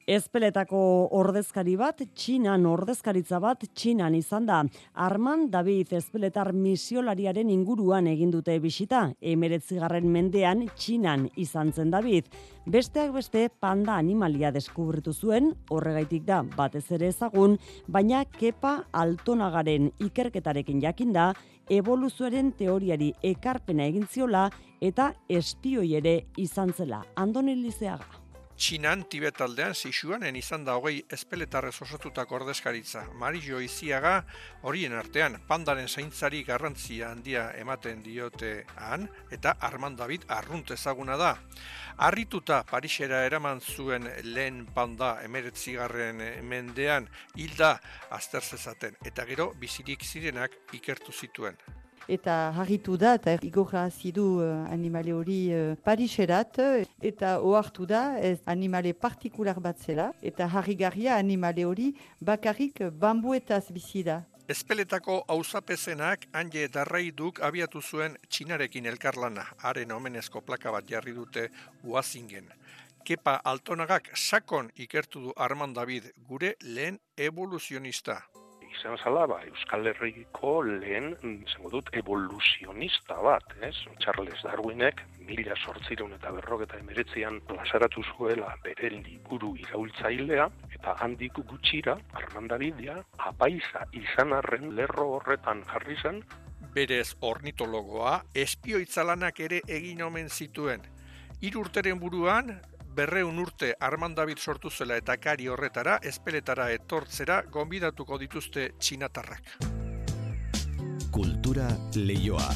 [SPEAKER 1] Ezpeletako ordezkari bat, Txinan ordezkaritza bat, Txinan izan da. Arman David ezpeletar misiolariaren inguruan egin dute bisita. Emeretzigarren mendean Txinan izan zen David. Besteak beste panda animalia deskubritu zuen, horregaitik da batez ere ezagun, baina kepa altonagaren ikerketarekin jakinda, evoluzioaren teoriari ekarpena egin ziola eta espioi ere izan zela. Andoni Lizeaga.
[SPEAKER 40] Txinan, Tibet aldean, Sixuanen izan da hogei espeletarrez osatutako ordezkaritza. Mario Iziaga horien artean pandaren zaintzari garrantzia handia ematen diote han, eta Armand David arrunt ezaguna da. Arrituta Parisera eraman zuen lehen panda emeretzigarren mendean hilda azter zezaten, eta gero bizirik zirenak ikertu zituen
[SPEAKER 41] eta harritu da eta igorra zidu uh, animale hori uh, Pariserat eta ohartu da ez animale partikular bat zela eta harrigarria animale hori bakarrik bambuetaz bizi da.
[SPEAKER 40] Ezpeletako auzapezenak hanje darraiduk abiatu zuen txinarekin elkarlana, haren omenezko plaka bat jarri dute uazingen. Kepa Altonagak sakon ikertu du Armand David, gure lehen evoluzionista
[SPEAKER 42] izan zala, ba, Euskal Herriko lehen, izango dut, evoluzionista bat, ez? Charles Darwinek, mila sortzireun eta berrok eta emeretzean plasaratu zuela bere liburu iraultzailea, eta handik gutxira, Armandabidia, apaiza izan arren lerro horretan jarri zen,
[SPEAKER 40] Berez ornitologoa, espioitzalanak ere egin omen zituen. Irurteren buruan, berreun urte Armand David sortu zela eta kari horretara, espeletara etortzera, gonbidatuko dituzte txinatarrak.
[SPEAKER 43] Kultura leioa.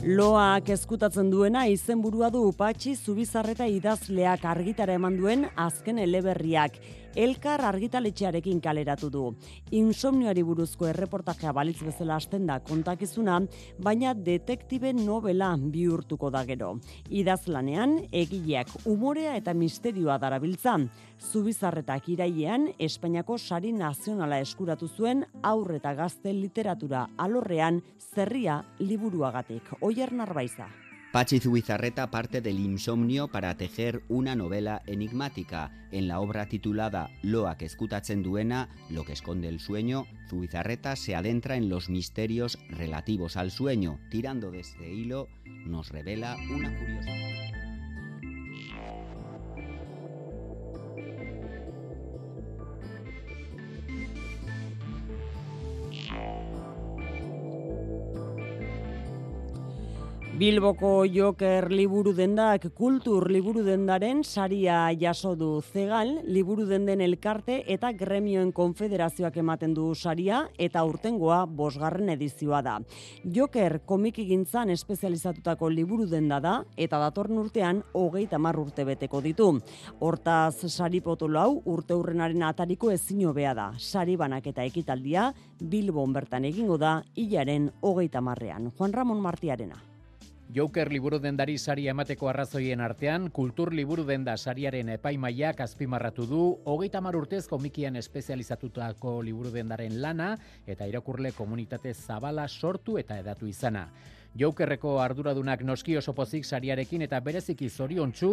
[SPEAKER 1] Loak eskutatzen duena izenburua du Patxi Zubizarreta idazleak argitara eman duen azken eleberriak elkar argitaletxearekin kaleratu du. Insomnioari buruzko erreportajea balitz bezala hasten da kontakizuna, baina detektibe novela bihurtuko da gero. Idazlanean, egileak umorea eta misterioa darabiltza. Zubizarretak irailean, Espainiako sari nazionala eskuratu zuen aurreta gazte literatura alorrean zerria liburuagatik. Oier Narbaiza.
[SPEAKER 44] Pachi Zubizarreta parte del insomnio para tejer una novela enigmática. En la obra titulada Loa que escutatzen duena, lo que esconde el sueño, Zubizarreta se adentra en los misterios relativos al sueño. Tirando de este hilo, nos revela una curiosidad.
[SPEAKER 1] Bilboko Joker liburu dendak kultur liburu dendaren saria jaso du zegal, liburu denden elkarte eta gremioen konfederazioak ematen du saria eta urtengoa bosgarren edizioa da. Joker komiki gintzan espezializatutako liburu denda da eta datorn urtean hogeita mar urte beteko ditu. Hortaz sari potolo hau urte urrenaren atariko ezin hobea da. Sari banak eta ekitaldia Bilbon bertan egingo da hilaren hogeita marrean. Juan Ramon Martiarena.
[SPEAKER 45] Joker liburu dendari sari emateko arrazoien artean, kultur liburu denda sariaren epaimaiak azpimarratu du, hogeita mar urtez komikian espezializatutako liburu dendaren lana eta irakurle komunitate zabala sortu eta edatu izana. Jokerreko arduradunak noski oso pozik sariarekin eta bereziki zoriontsu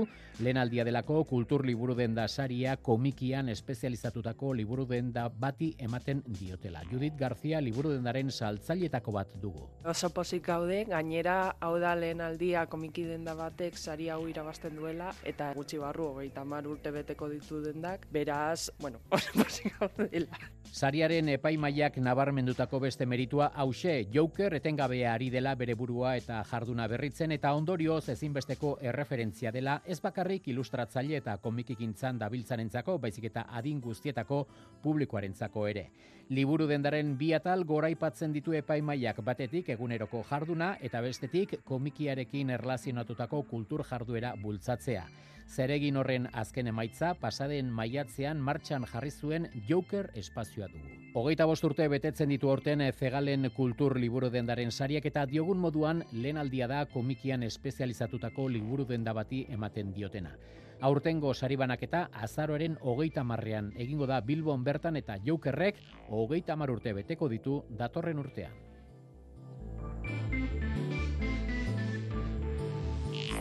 [SPEAKER 45] lehenaldia delako kultur liburu denda saria komikian espezializatutako liburu denda bati ematen diotela. Judith García liburu dendaren saltzailetako bat dugu.
[SPEAKER 46] Oso pozik gaude, gainera hau da lehenaldia komiki denda batek sari hau irabazten duela eta gutxi barru hogeita mar urte beteko ditu dendak, beraz, bueno, [LAUGHS] oso pozik gaudela.
[SPEAKER 45] Sariaren epaimaiak nabarmendutako beste meritua hause, Joker etengabea ari dela bere liburua eta jarduna berritzen eta ondorioz ezinbesteko erreferentzia dela ez bakarrik ilustratzaile eta komikikintzan dabiltzanentzako, baizik eta adin guztietako publikoarentzako ere. Liburu dendaren bi atal goraipatzen ditu epaimaiak batetik eguneroko jarduna eta bestetik komikiarekin erlazionatutako kultur jarduera bultzatzea. Zeregin horren azken emaitza pasaden maiatzean martxan jarri zuen Joker espazioa dugu. Hogeita bost urte betetzen ditu horten Zegalen kultur liburu dendaren sariak eta diogun moduan lehen aldia da komikian espezializatutako liburu denda bati ematen diotena. Aurtengo saribanaketa azaroaren hogeita marrean egingo da Bilbon bertan eta Jokerrek hogeita mar urte beteko ditu datorren urtean.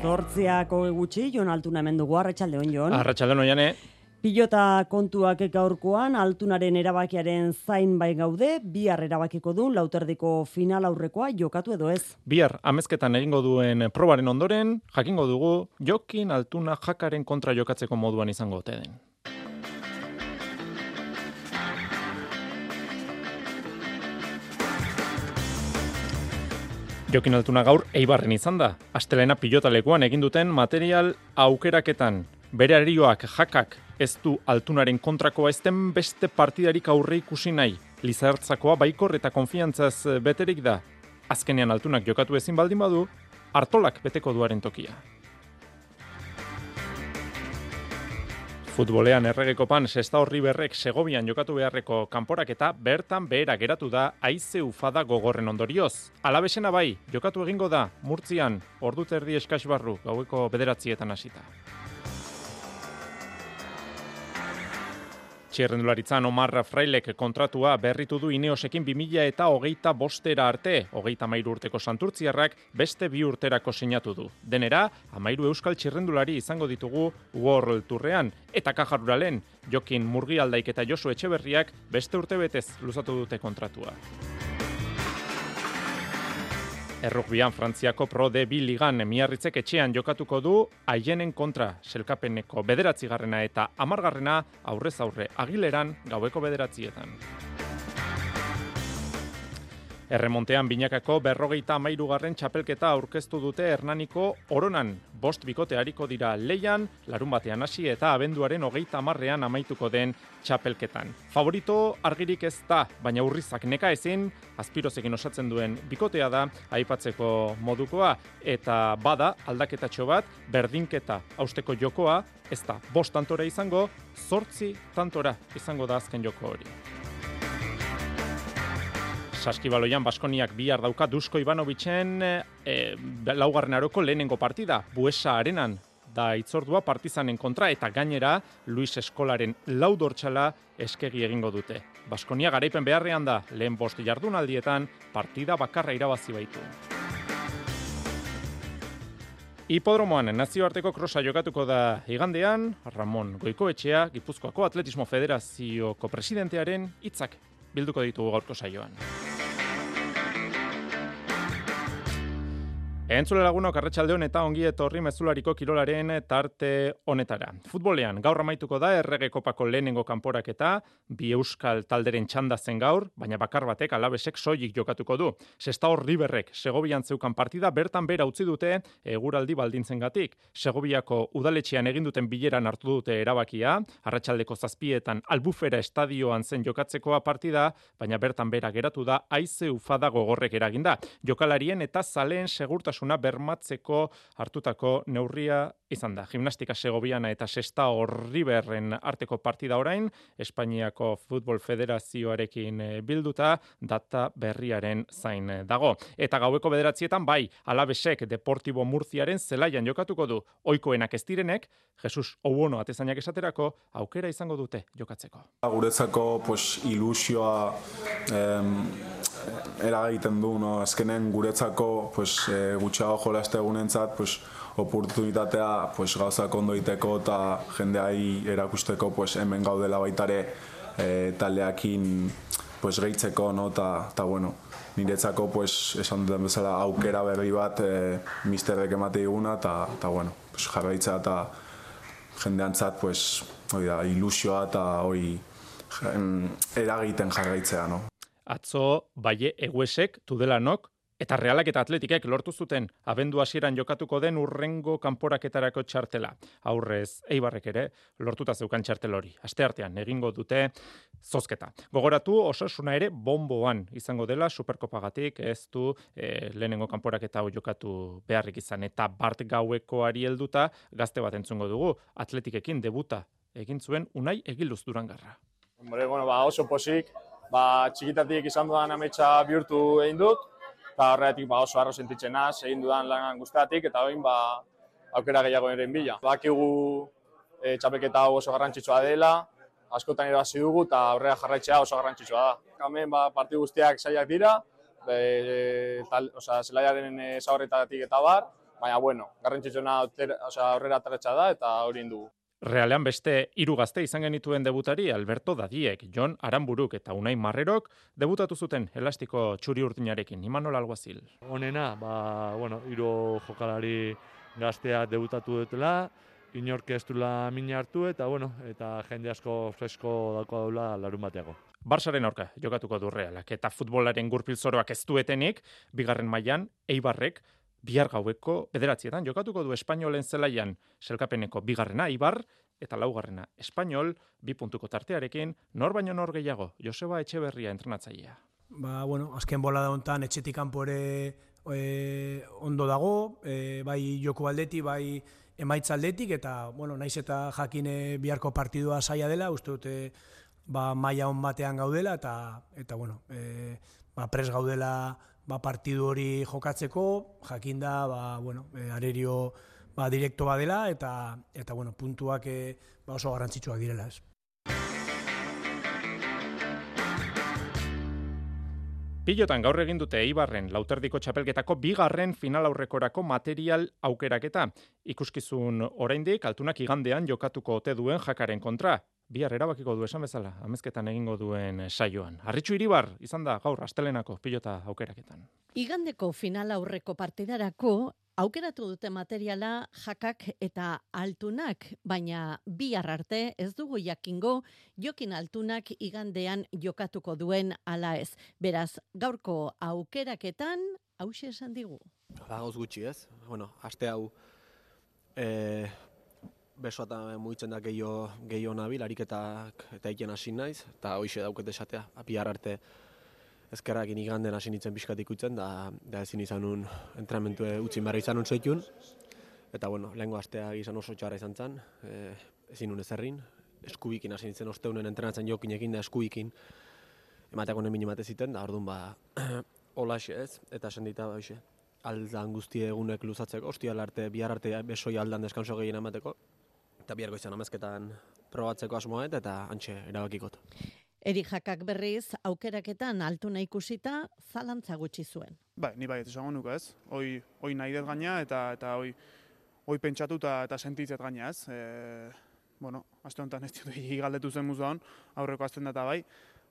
[SPEAKER 1] Zortziako egutxi, Jon Altuna hemen dugu, arratsalde hon, Jon.
[SPEAKER 47] Arratxalde jane.
[SPEAKER 1] Pilota kontuak gaurkoan, altunaren erabakiaren zain bai gaude, bihar erabakiko du, lauterdiko final aurrekoa jokatu edo ez.
[SPEAKER 47] Bihar, amezketan egingo duen probaren ondoren, jakingo dugu, jokin altuna jakaren kontra jokatzeko moduan izango ote den. Jokin altuna gaur eibarren izan da. Astelena pilota lekuan egin duten material aukeraketan. Bere arioak jakak ez du altunaren kontrakoa ezten beste partidarik aurre ikusi nahi. Lizartzakoa baikor eta konfiantzaz beterik da. Azkenean altunak jokatu ezin baldin badu, hartolak beteko duaren tokia. Futbolean erregekopan sesta horri berrek segobian jokatu beharreko kanporak eta bertan behera geratu da aize ufada gogorren ondorioz. Alabesena bai, jokatu egingo da, murtzian, ordu terdi eskasbarru, gaueko bederatzietan hasita. Txirrendularitzan Omar Frailek kontratua berritu du Ineosekin 2000 eta hogeita bostera arte, hogeita mairu urteko santurtziarrak beste bi urterako sinatu du. Denera, amairu euskal txirrendulari izango ditugu World Tourrean, eta kajaruralen, Jokin Murgialdaik eta Josu Etxeberriak beste urte betez luzatu dute kontratua. Errukbian Frantziako Pro de Bi Ligan miarritzek etxean jokatuko du haienen kontra selkapeneko bederatzigarrena eta amargarrena aurrez aurre agileran gaueko bederatzietan. Erremontean binakako berrogeita amairugarren txapelketa aurkeztu dute Hernaniko oronan. Bost bikote hariko dira leian, larun batean hasi eta abenduaren hogeita amarrean amaituko den txapelketan. Favorito argirik ez da, baina urrizak neka ezin, azpirozekin osatzen duen bikotea da, aipatzeko modukoa, eta bada aldaketatxo bat, berdinketa austeko jokoa, ez da bost tantora izango, zortzi tantora izango da azken joko hori. Saskibaloian Baskoniak bihar dauka Dusko Ivanovicen e, laugarren aroko lehenengo partida, Buesa Arenan da itzordua partizanen kontra eta gainera Luis Eskolaren laudortxala eskegi egingo dute. Baskonia garaipen beharrean da lehen bost jardunaldietan partida bakarra irabazi baitu. Hipodromoan nazioarteko krosa jokatuko da igandean, Ramon Goikoetxea, Gipuzkoako Atletismo Federazioko presidentearen hitzak bilduko ditugu gaurko saioan. Entzule lagunok arratsalde eta ongi etorri mezulariko kirolaren tarte honetara. Futbolean gaur amaituko da errege kopako lehenengo kanporaketa, bi euskal talderen txanda zen gaur, baina bakar batek alabesek soilik jokatuko du. Sesta hor riberrek Segobian zeukan partida bertan bera utzi dute eguraldi baldintzen gatik. Segobiako udaletxean egin duten bileran hartu dute erabakia, arratsaldeko zazpietan albufera estadioan zen jokatzekoa partida, baina bertan bera geratu da aize ufada gogorrek eraginda. Jokalarien eta zaleen segurtasun segurtasuna bermatzeko hartutako neurria izan da. Gimnastika Segobiana eta Sesta Horriberren arteko partida orain, Espainiako Futbol Federazioarekin eh, bilduta data berriaren zain dago. Eta gaueko bederatzietan bai, alabesek Deportibo Murziaren zelaian jokatuko du. Oikoenak ez direnek, Jesus Obono atezainak esaterako, aukera izango dute jokatzeko.
[SPEAKER 48] Guretzako pues, ilusioa em, eragiten du, no? azkenen guretzako pues, e, gutxago jolaste egunentzat, pues, oportunitatea pues, gauzak ondo iteko eta jendeai erakusteko pues, hemen gaudela baitare e, taldeakin pues, gehitzeko, no? ta, ta bueno, niretzako pues, esan duten bezala aukera berri bat e, misterrek emate diguna, eta ta, bueno, pues, jarraitza eta jendeantzat pues, da, ilusioa eta hoi eragiten jarraitzea. No?
[SPEAKER 47] Atzo, baie eguesek, tudelanok, Eta realak eta atletikek lortu zuten abendu hasieran jokatuko den urrengo kanporaketarako txartela. Aurrez, eibarrek ere lortuta zeukan txartel hori. Aste artean egingo dute zozketa. Gogoratu osasuna ere bomboan izango dela superkopagatik ez du e, lehenengo kanporaketa hau jokatu beharrik izan. Eta bart gauekoari helduta gazte bat entzungo dugu atletikekin debuta egin zuen unai egiluz durangarra.
[SPEAKER 49] Hombre, bueno, ba, oso posik, ba, txikitatik izan dudan ametsa bihurtu egin dut, eta horretik ba, oso arro sentitzen naz, egin dudan lan guztatik, eta hoin ba, aukera gehiago eren bila. Bakigu e, txapeketa hau oso garrantzitsua dela, askotan irabazi dugu, eta aurrera jarraitzea oso garrantzitsua da. Hemen ba, parti guztiak zailak dira, e, tal, oza, zelaiaren e, zaurretatik eta bar, baina, bueno, garrantzitsuna aurrera taretsa da, eta hori dugu.
[SPEAKER 47] Realean beste hiru gazte izan genituen debutari Alberto Dadiek, Jon Aranburuk eta Unai Marrerok debutatu zuten elastiko txuri urtinarekin. Imanol Alguazil.
[SPEAKER 50] Honena, ba, bueno, hiru jokalari gaztea debutatu dutela, inork ez mina hartu eta bueno, eta jende asko fresko dako daula larun bateago.
[SPEAKER 47] Barsaren aurka jokatuko du Realak eta futbolaren gurpil zoroak ez duetenik, bigarren mailan Eibarrek bihar gaueko bederatzietan jokatuko du Espainolen zelaian selkapeneko bigarrena Ibar eta laugarrena Espainol bi puntuko tartearekin nor baino nor gehiago Joseba Etxeberria entrenatzailea.
[SPEAKER 51] Ba, bueno, azken bola da hontan etxetik kanpore e, ondo dago, e, bai joko aldeti, bai emaitza aldetik eta bueno, naiz eta jakine biharko partidua saia dela, uste dute ba maila on batean gaudela eta eta bueno, e, ba pres gaudela ba, partidu hori jokatzeko, jakinda, ba, bueno, e, arerio ba, direkto badela eta eta bueno, puntuak e, ba, oso garrantzitsuak direla, ez.
[SPEAKER 47] Pilotan gaur egin dute Eibarren lauterdiko txapelketako bigarren final aurrekorako material aukeraketa. Ikuskizun oraindik altunak igandean jokatuko ote duen jakaren kontra bihar erabakiko du esan bezala, amezketan egingo duen saioan. Arritxu iribar, izan da, gaur, astelenako pilota aukeraketan.
[SPEAKER 2] Igandeko final aurreko partidarako, aukeratu dute materiala jakak eta altunak, baina bihar arte ez dugu jakingo jokin altunak igandean jokatuko duen ala ez. Beraz, gaurko aukeraketan, hause esan digu.
[SPEAKER 52] Ba, gutxi ez, bueno, aste hau, eh, beso eta mugitzen da gehiago gehiago nabil, ariketak eta egiten hasi naiz, eta hoxe dauket esatea, apiar arte ezkerrak iganden hasi nintzen pixkat ikutzen, da, da ezin izan un entrenamentu utzi barra izan un zoitun, eta bueno, lehenko astea izan oso txarra izan zen, e, ezin un ezerrin, eskubikin hasi nintzen osteunen entrenatzen jokinekin da eskubikin, emateako nemin emate ziten, da orduan ba, [CLEARS THROAT] hola ez, eta sendita ba, aldan guztie egunek luzatzeko, ostia arte, bihar arte besoi aldan deskanso gehien emateko, eta biharko izan amezketan probatzeko asmoet eta antxe erabakikot.
[SPEAKER 2] Eri jakak berriz, aukeraketan altuna ikusita, zalantza gutxi zuen.
[SPEAKER 38] Ba, ni bai, esango nuko ez. Hoi, hoi nahi dut gaina eta eta hoi, hoi pentsatu eta, eta sentitzet gaina ez. E, bueno, azte honetan ez dut galdetu zen muzu aurreko azten data bai.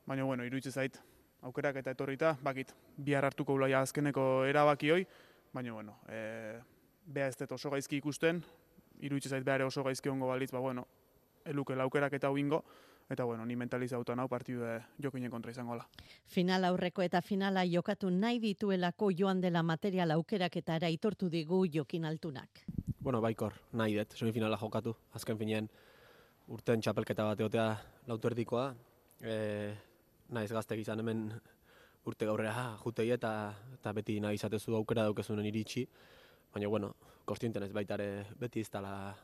[SPEAKER 38] Baina, bueno, iruitze zait, aukerak eta etorrita, bakit, bihar hartuko ulaia azkeneko erabaki hoi. Baina, bueno, e, beha ez dut oso gaizki ikusten, iruditzen zait behar oso gaizki ongo balitz, ba, bueno, eluke laukerak eta uingo, eta bueno, ni mentalizauta nau partidu jokinen kontra izango la.
[SPEAKER 2] Final aurreko eta finala jokatu nahi dituelako joan dela material aukerak eta ara itortu digu jokin altunak.
[SPEAKER 52] Bueno, baikor, nahi dut, semifinala jokatu, azken finean urten txapelketa bat egotea lauterdikoa, e, naiz gaztek izan hemen urte gaurrea jutei eta, eta beti nahi izatezu aukera daukezunen iritsi, baina bueno, kostienten ez baita ere beti ez dala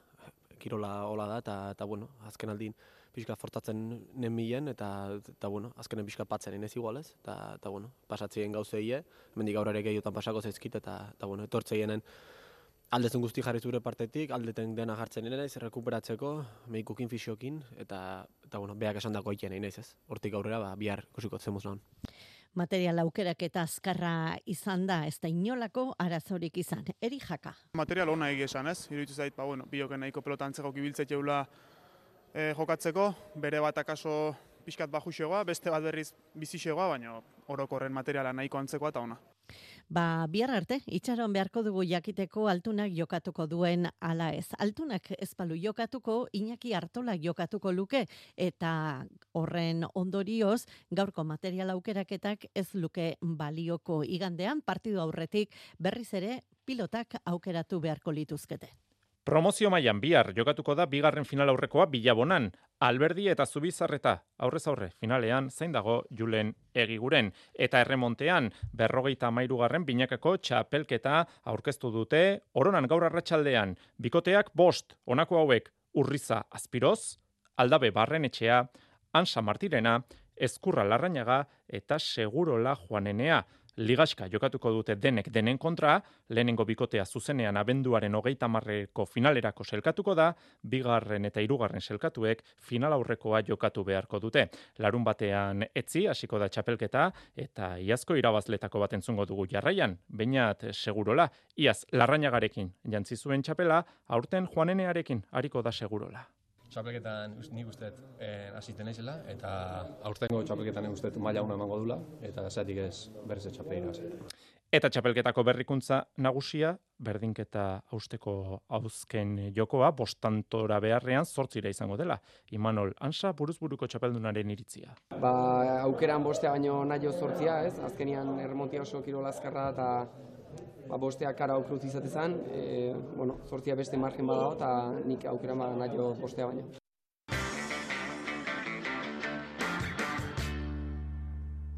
[SPEAKER 52] kirola hola da, eta, eta bueno, azken aldin pixka fortatzen nemilen, eta, eta bueno, azkenen pixka patzen inez igualez, eta, eta bueno, pasatzien gauzeie, mendik gaur ere gehiotan pasako zaizkit, eta, eta bueno, etortzeienen aldezen guzti jarri zure partetik, aldeten dena jartzen nire naiz, rekuperatzeko, mehikukin fisiokin, eta, eta bueno, beak esan dako ikien naiz ez, hortik aurrera, ba, bihar kusiko zemuz nahan
[SPEAKER 2] material aukerak eta azkarra izan da, ez da inolako arazorik izan. Eri jaka.
[SPEAKER 38] Material ona egia esan ez, iruditzen zait, ba, bueno, bioken nahiko pelotantzeko kibiltzet jeula e, jokatzeko, bere bat akaso pixkat baju beste bat berriz bizi baina orokorren materiala nahiko antzekoa eta ona.
[SPEAKER 53] Ba, bihar arte, itxaron beharko dugu jakiteko altunak jokatuko duen ala ez. Altunak ez balu jokatuko, Iñaki Artola jokatuko luke, eta horren ondorioz, gaurko material aukeraketak ez luke balioko igandean, partidu aurretik berriz ere pilotak aukeratu beharko lituzkete.
[SPEAKER 47] Promozio mailan bihar jokatuko da bigarren final aurrekoa Bilabonan. Alberdi eta Zubizarreta aurrez aurre finalean zein dago Julen Egiguren eta erremontean berrogeita garren binakako txapelketa aurkeztu dute oronan gaur arratsaldean bikoteak bost honako hauek urriza azpiroz, aldabe barren etxea, ansa martirena, eskurra larrainaga eta segurola joanenea. Ligaska jokatuko dute denek denen kontra, lehenengo bikotea zuzenean abenduaren hogeita marreko finalerako selkatuko da, bigarren eta hirugarren selkatuek final aurrekoa jokatu beharko dute. Larun batean etzi, hasiko da txapelketa, eta iazko irabazletako bat entzungo dugu jarraian, bainat segurola, iaz larrainagarekin jantzi zuen txapela, aurten joanenearekin hariko da segurola
[SPEAKER 54] txapelketan nik uste eh, hasiten naizela eta aurtengo txapelketan nik uste maila una emango dula eta zatik ez berriz txapelketan
[SPEAKER 47] Eta txapelketako berrikuntza nagusia, berdinketa austeko hauzken jokoa, bostantora beharrean, zortzira izango dela. Imanol, ansa buruzburuko txapeldunaren iritzia.
[SPEAKER 55] Ba, aukeran bostea baino nahi zortzia, ez? Azkenian erremontia oso kiro lazkarra eta ba, bosteak kara aukruz izatezan, e, bueno, zortzia beste margen badago eta nik aukera ma nahi bostea baino.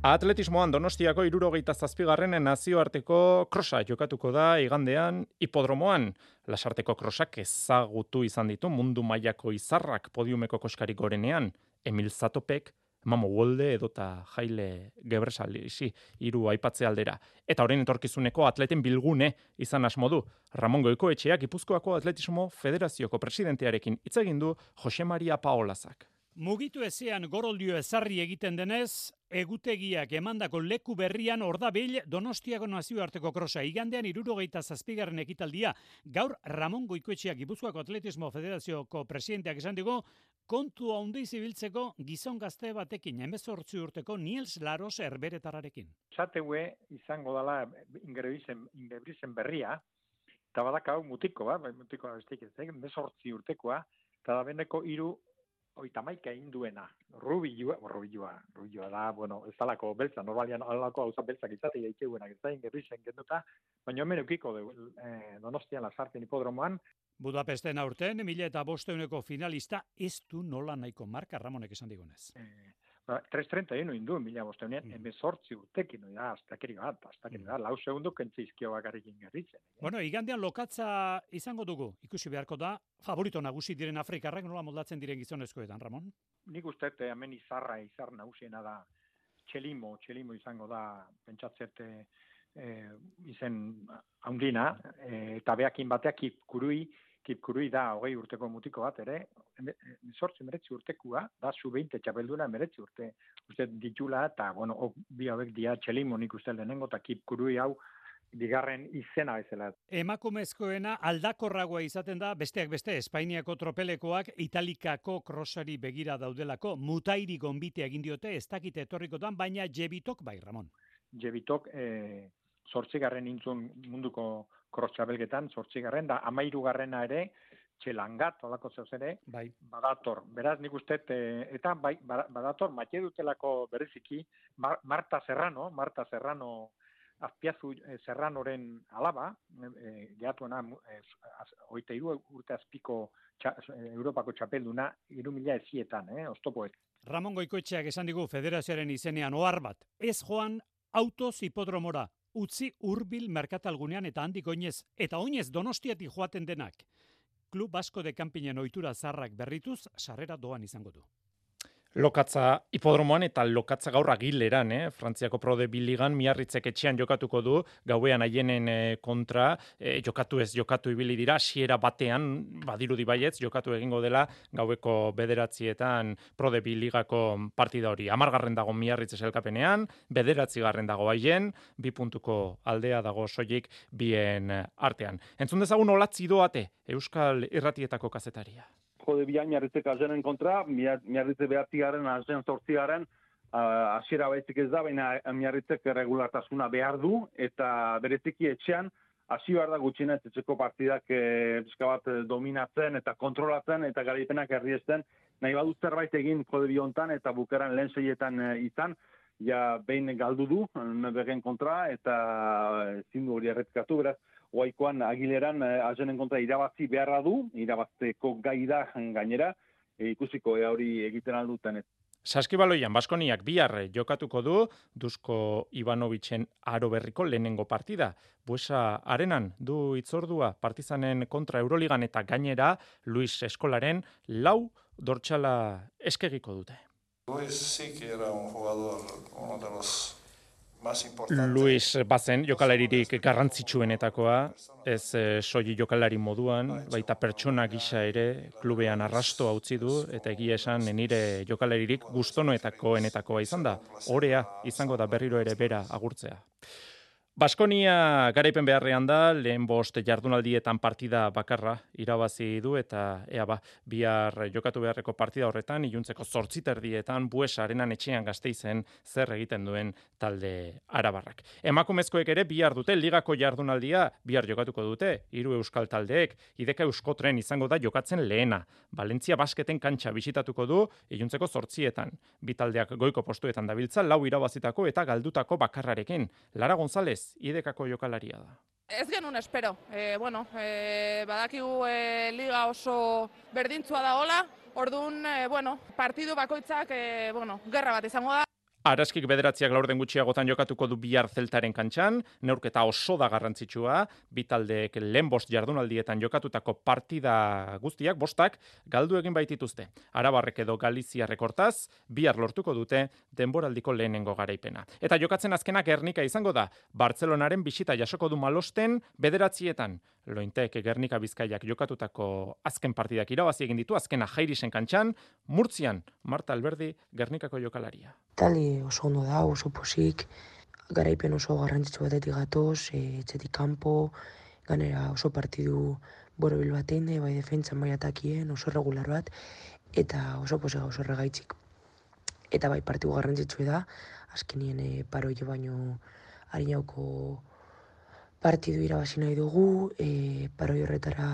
[SPEAKER 47] Atletismoan Donostiako irurogeita zazpigarren nazioarteko krosa jokatuko da igandean hipodromoan. Lasarteko krosak ezagutu izan ditu mundu mailako izarrak podiumeko koskarik gorenean. Emil Zatopek Mamo Wolde edota Jaile Gebresali, isi, iru aipatze aldera. Eta horren etorkizuneko atleten bilgune izan asmodu. Ramon Goikoetxeak Gipuzkoako Atletismo Federazioko presidentearekin hitz egin du Jose Maria Paolazak.
[SPEAKER 56] Mugitu ezean goroldio ezarri egiten denez, egutegiak emandako leku berrian ordabil Donostiako nazioarteko krosa. Igandean irurogeita zazpigarren ekitaldia. Gaur Ramon Goikoetxeak Gipuzkoako Atletismo Federazioko presidenteak esan dugu, kontu handi zibiltzeko gizon gazte batekin, emezortzi urteko Niels Laros erberetararekin.
[SPEAKER 57] Zateue izango dela ingebrizen, berria, eta badakau mutiko, ba, mutiko abestik ez, emezortzi urtekoa, eta da beneko iru oita maika induena, rubilua, rubilua, rubilua da, bueno, ez talako beltza, normalian alako hau beltzak izate gaitxeguenak, ez da ingerrizen genduta, baina hemen eukiko de, eh, donostian lasarten hipodromoan.
[SPEAKER 56] Budapesten aurten, mila eta bosteuneko finalista, ez du nola nahiko marka Ramonek esan digunez.
[SPEAKER 57] Eh, Ba, 3.31 indu, mila bosteunien, mm. emezortzi urtekin, no, ja, astakeri bat, astakeri mm. bat, lau segundu kentzizkio bakarrik ingerritzen. Eh?
[SPEAKER 56] Bueno, igandean lokatza izango dugu, ikusi beharko da, favorito nagusi diren Afrikarrak nola moldatzen diren gizonezkoetan, Ramon?
[SPEAKER 57] Nik uste, hemen izarra, izar nagusiena da, txelimo, txelimo izango da, pentsatzete, eh, izen haundina, eh, eta behakin bateak kurui, kipkurui da hogei urteko mutiko bat ere, sortzi meretzi urtekua, da zu beinte txapelduna meretzi urte, uste ditula, eta, bueno, ok, bi hauek dia txelimonik uste lehenengo, eta kipkurui hau, bigarren izena bezala.
[SPEAKER 56] Emakumezkoena aldakorragoa izaten da, besteak beste, Espainiako tropelekoak italikako krosari begira daudelako, mutairi gonbite egin diote, ez dakite etorrikotan, baina jebitok bai, Ramon.
[SPEAKER 57] Jebitok, e, zortzigarren intzun munduko krostxabelgetan, zortzigarren, da amairugarrena ere, txelangat, olako zeuz ere,
[SPEAKER 56] bai.
[SPEAKER 57] badator. Beraz, nik uste, eta bai, badator, matxe dutelako bereziki, Marta Serrano, Marta Serrano, azpiazu eh, Serranoren alaba, eh, gehatuena, eh, oite iru urte azpiko Europako txapelduna, iru mila ezietan, eh, oztopoek.
[SPEAKER 56] Ramon Goikoetxeak esan digu federazioaren izenean ohar bat, ez joan autoz hipodromora, utzi hurbil merkatalgunean eta handik oinez, eta oinez donostiati joaten denak. Klub Basko de Kampinen ohitura zarrak berrituz, sarrera doan izango du.
[SPEAKER 47] Lokatza hipodromoan eta lokatza gaur agileran, eh? Frantziako prode biligan miarritzek etxean jokatuko du, gauean haienen eh, kontra, eh, jokatu ez jokatu ibili dira, siera batean, badiru baietz, jokatu egingo dela gaueko bederatzietan prode biligako partida hori. Amargarren dago miarritze elkapenean, bederatzi garren dago haien, bi puntuko aldea dago soilik bien artean. Entzun dezagun olatzi doate, Euskal Irratietako kazetaria
[SPEAKER 58] jode bian miarritze kazenen kontra, miarritze behatzi garen, azen sortzi garen, Ah, hasiera baizik ez da, baina miarritzek regulartasuna behar du, eta bereziki etxean, hasi behar da gutxienez etxeko partidak e, bat eh, dominatzen eta kontrolatzen eta garaipenak herriesten, nahi badut zerbait egin kodebi hontan eta bukeran lehen zeietan e, izan, ja behin galdu du, nebegen kontra, eta ezin hori erretkatu, beraz, oaikoan agileran e, azenen kontra irabazi beharra du, irabazteko gai da gainera, ikusiko e, hori egiten alduten.
[SPEAKER 47] Saskibaloian Baskoniak bihar jokatuko du Dusko Ivanovicen aro berriko lehenengo partida. Buesa arenan du itzordua partizanen kontra Euroligan eta gainera Luis Eskolaren lau dortxala eskegiko dute.
[SPEAKER 59] Luis sí que era un jugador, uno de los
[SPEAKER 47] Luis Bazen jokalaririk garrantzitsuenetakoa, ez e, soili jokalari moduan, baita pertsona gisa ere klubean arrasto utzi du eta egia esan nire jokalaririk gustonoetakoenetakoa izan da. Orea izango da berriro ere bera agurtzea. Baskonia garaipen beharrean da, lehen bost jardunaldietan partida bakarra irabazi du eta ea ba, bihar jokatu beharreko partida horretan, iluntzeko zortziterdietan bues arenan etxean gazteizen zer egiten duen talde arabarrak. Emakumezkoek ere bihar dute, ligako jardunaldia bihar jokatuko dute, hiru euskal taldeek, ideka euskotren izango da jokatzen lehena. Valentzia basketen kantxa bisitatuko du, iluntzeko zortzietan. Bi taldeak goiko postuetan dabiltza, lau irabazitako eta galdutako bakarrarekin. Lara González, idekako jokalaria da.
[SPEAKER 60] Ez genuen espero. E, bueno, e, badakigu e, liga oso berdintzua da hola, orduan, e, bueno, partidu bakoitzak, e, bueno, gerra bat izango da.
[SPEAKER 47] Araskik bederatziak laurden gutxiagotan jokatuko du bihar zeltaren kantxan, neurketa oso da garrantzitsua, bitaldeek lehen bost jardunaldietan jokatutako partida guztiak, bostak, galdu egin baitituzte. Arabarrek edo Galizia rekortaz, bihar lortuko dute denboraldiko lehenengo garaipena. Eta jokatzen azkenak Gernika izango da, Bartzelonaren bisita jasoko du malosten bederatzietan. Lointek Gernika Bizkaiak jokatutako azken partidak irabazi egin ditu, azkena jairisen kantxan, Murtzian, Marta Alberdi, Gernikako jokalaria.
[SPEAKER 61] Tali oso ondo da, oso posik, garaipen oso garrantzitsu batetik gatoz, e, etxetik kanpo, ganera oso partidu borobil batein, bai defentsan bai atakien, oso regular bat, eta oso posik oso regaitzik. Eta bai partidu garrantzitsu da, azkenien e, paroi baino harinauko partidu irabazi nahi dugu, e, paroi horretara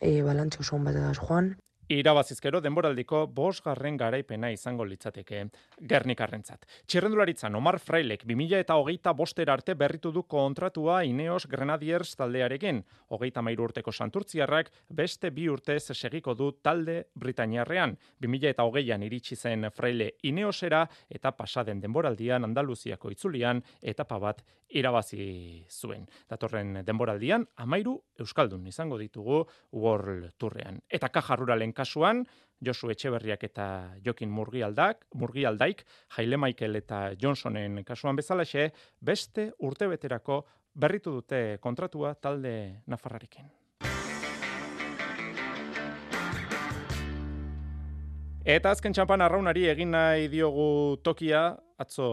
[SPEAKER 61] e, balantzo oso bat joan.
[SPEAKER 47] Irabazizkero denboraldiko bosgarren garaipena izango litzateke Gernikarrentzat. Txirrendularitzan Omar Frailek 2000 eta hogeita boster arte berritu du kontratua Ineos Grenadiers taldearekin. Hogeita mairu urteko santurtziarrak beste bi urtez segiko du talde Britaniarrean. 2000 eta hogeian iritsi zen Fraile Ineosera eta pasaden denboraldian Andaluziako itzulian etapa bat irabazi zuen. Datorren denboraldian amairu Euskaldun izango ditugu World Tourrean. Eta kajarruralen kasuan, Josu Etxeberriak eta Jokin Murgialdak, Murgialdaik, Jaile Michael eta Johnsonen kasuan bezalaxe, beste urtebeterako berritu dute kontratua talde Nafarrarekin. Eta azken txampan arraunari egin nahi diogu tokia, atzo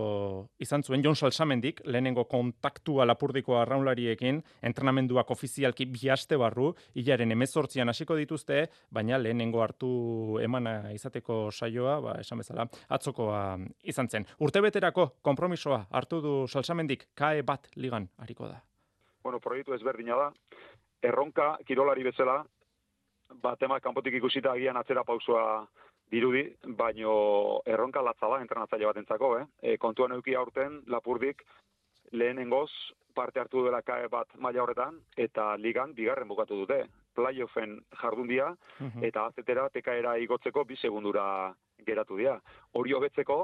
[SPEAKER 47] izan zuen Jon Salsamendik, lehenengo kontaktua lapurdiko arraunlariekin, entrenamenduak ofizialki bihaste barru, hilaren emezortzian hasiko dituzte, baina lehenengo hartu emana izateko saioa, ba, esan bezala, atzokoa izan zen. Urtebeterako kompromisoa hartu du Salsamendik, kae bat ligan hariko da.
[SPEAKER 62] Bueno, proiektu ezberdina da, erronka kirolari bezala, bat emak kanpotik ikusita agian atzera pausua dirudi, baino erronka latza da entrenatzaile batentzako, eh? E, kontuan euki aurten lapurdik lehenengoz parte hartu dela kae bat maila horretan eta ligan bigarren bukatu dute. Playoffen jardundia mhm. eta azetera tekaera igotzeko bi segundura geratu dira. Hori hobetzeko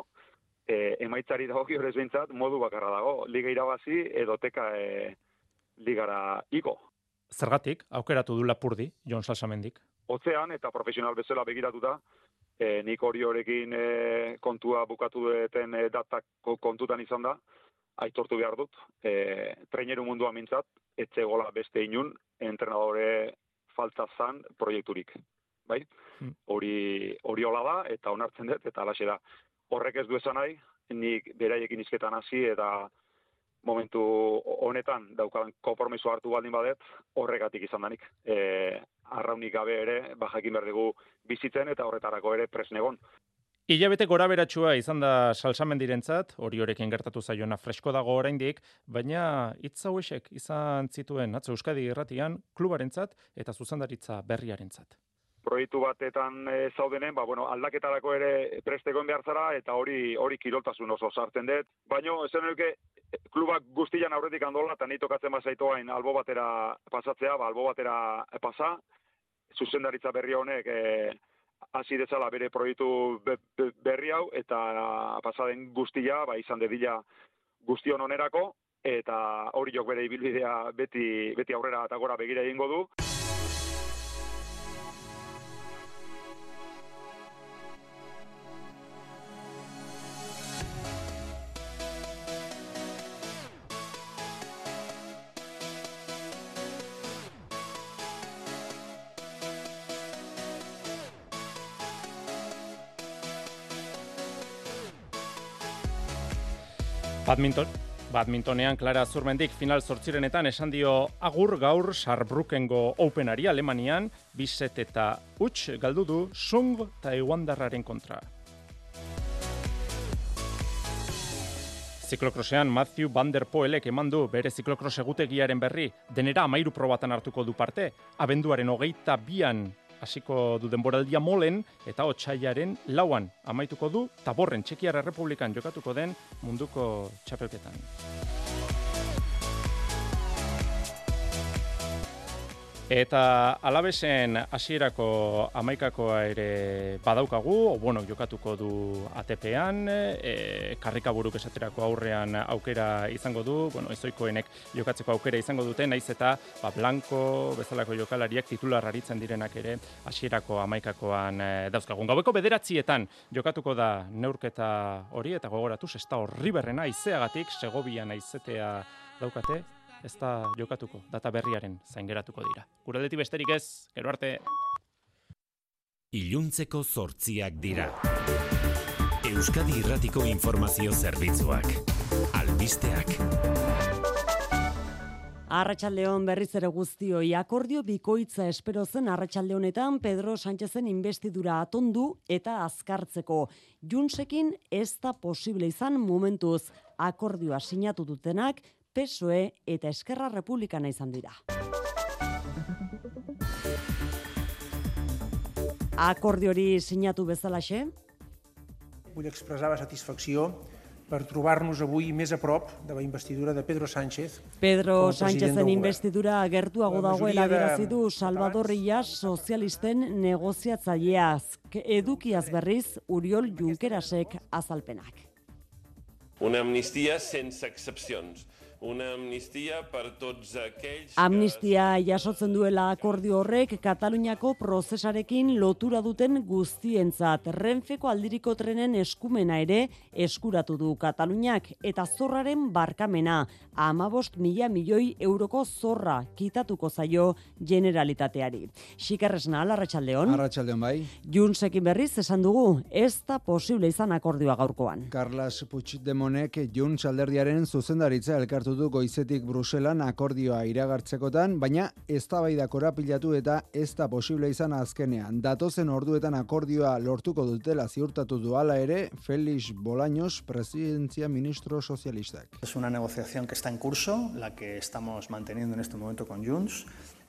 [SPEAKER 62] e, emaitzari dago horrez bintzat modu bakarra dago. Liga irabazi edo teka e, ligara igo.
[SPEAKER 47] Zergatik, aukeratu du lapurdi, Jon Salsamendik?
[SPEAKER 62] Otzean eta profesional bezala begiratuta, e, nik hori horrekin e, kontua bukatu duten e, datak kontutan izan da, aitortu behar dut, e, traineru mundua mintzat, etzegola beste inun, entrenadore falta zan proiekturik. Bai? Hmm. Hori, hori hola da, eta onartzen dut, eta alaxe da. Horrek ez du esan nahi, nik beraiekin izketan hasi, eta momentu honetan daukadan konpromiso hartu baldin badet, horregatik izan danik. E, arraunik gabe ere, bajakin behar dugu bizitzen eta horretarako ere presnegon.
[SPEAKER 47] Ilabete gora beratxua izan da salsamendirentzat, hori horekin gertatu zaiona fresko dago oraindik, baina hitz hauesek izan zituen atzo Euskadi irratian klubarentzat eta zuzendaritza berriarentzat
[SPEAKER 62] proiektu batetan e, zaudenen, ba, bueno, aldaketarako ere prestegoen behar zara, eta hori hori kiroltasun oso sartzen dut. Baina, esan nuke, klubak guztian aurretik handola, eta nahi tokatzen bazaitoain albo batera pasatzea, ba, albo batera pasa, zuzendaritza berri honek e, hasi dezala bere proiektu berri hau, eta pasaden guztia, ba, izan dedila guztion onerako, eta hori jok bere ibilbidea beti, beti aurrera eta gora begira egingo du.
[SPEAKER 47] Badminton. Badmintonean Clara Zurmendik final zortzirenetan esan dio agur gaur Sarbrukengo Openari Alemanian, biset eta huts galdu du Sung Taiwandarraren kontra. Ziklokrosean Matthew Van Der Poelek eman du bere ziklokros egutegiaren berri, denera amairu probatan hartuko du parte, abenduaren hogeita bian hasiko du denboraldia molen eta otsailaren lauan amaituko du taborren Txekiar Errepublikan jokatuko den munduko txapelketan. Eta alabesen hasierako amaikakoa ere badaukagu, bueno, jokatuko du ATP-an, e, karrikaburuk esaterako aurrean aukera izango du, bueno, ezoikoenek jokatzeko aukera izango dute, naiz eta ba, Blanco bezalako jokalariak titular aritzen direnak ere hasierako amaikakoan e, dauzkagun. Gaueko bederatzietan jokatuko da neurketa hori, eta gogoratu, da horri berrena, izeagatik, segobian aizetea daukate, ez da jokatuko, data berriaren zaingeratuko dira. Gure besterik ez, gero arte.
[SPEAKER 15] Iluntzeko zortziak dira. Euskadi Irratiko Informazio Zerbitzuak. Albisteak.
[SPEAKER 1] Arratxaldeon berriz ere guztioi akordio bikoitza espero zen Arratxaldeonetan Pedro Sánchezen investidura atondu eta azkartzeko. Junsekin ez da posible izan momentuz akordioa sinatu dutenak PSOE eta Eskerra Republikana izan dira. Akordi hori sinatu bezalaxe?
[SPEAKER 58] Vull expressar la satisfacció per trobar-nos avui més a prop de la investidura de Pedro Sánchez.
[SPEAKER 1] Pedro Sánchezen investidura gertuago dagoela adierazi du Salvador Illas sozialisten negoziatzaileaz. Edukiaz berriz Uriol Junkerasek azalpenak.
[SPEAKER 9] Una amnistia sense excepcions una amnistia per tots aquells...
[SPEAKER 1] Amnistia jasotzen duela akordio horrek Kataluniako prozesarekin lotura duten guztientzat. Renfeko aldiriko trenen eskumena ere eskuratu du Kataluniak eta zorraren barkamena. Amabost mila milioi euroko zorra kitatuko zaio generalitateari. Xikerresna, Arratxaldeon.
[SPEAKER 10] Arratxaldeon bai.
[SPEAKER 1] Junsekin berriz esan dugu, ez da posible izan akordioa gaurkoan.
[SPEAKER 10] Carlos Puigdemonek Juns alderdiaren zuzendaritza elkartu hartu du goizetik Bruselan akordioa iragartzekotan, baina ez da bai korapilatu eta ez da posible izan azkenean. Datozen orduetan akordioa lortuko dutela ziurtatu du ala ere Felix Bolaños, presidentzia ministro sozialistak.
[SPEAKER 17] Es una negociación que está en curso, la que estamos manteniendo en este momento con Junts,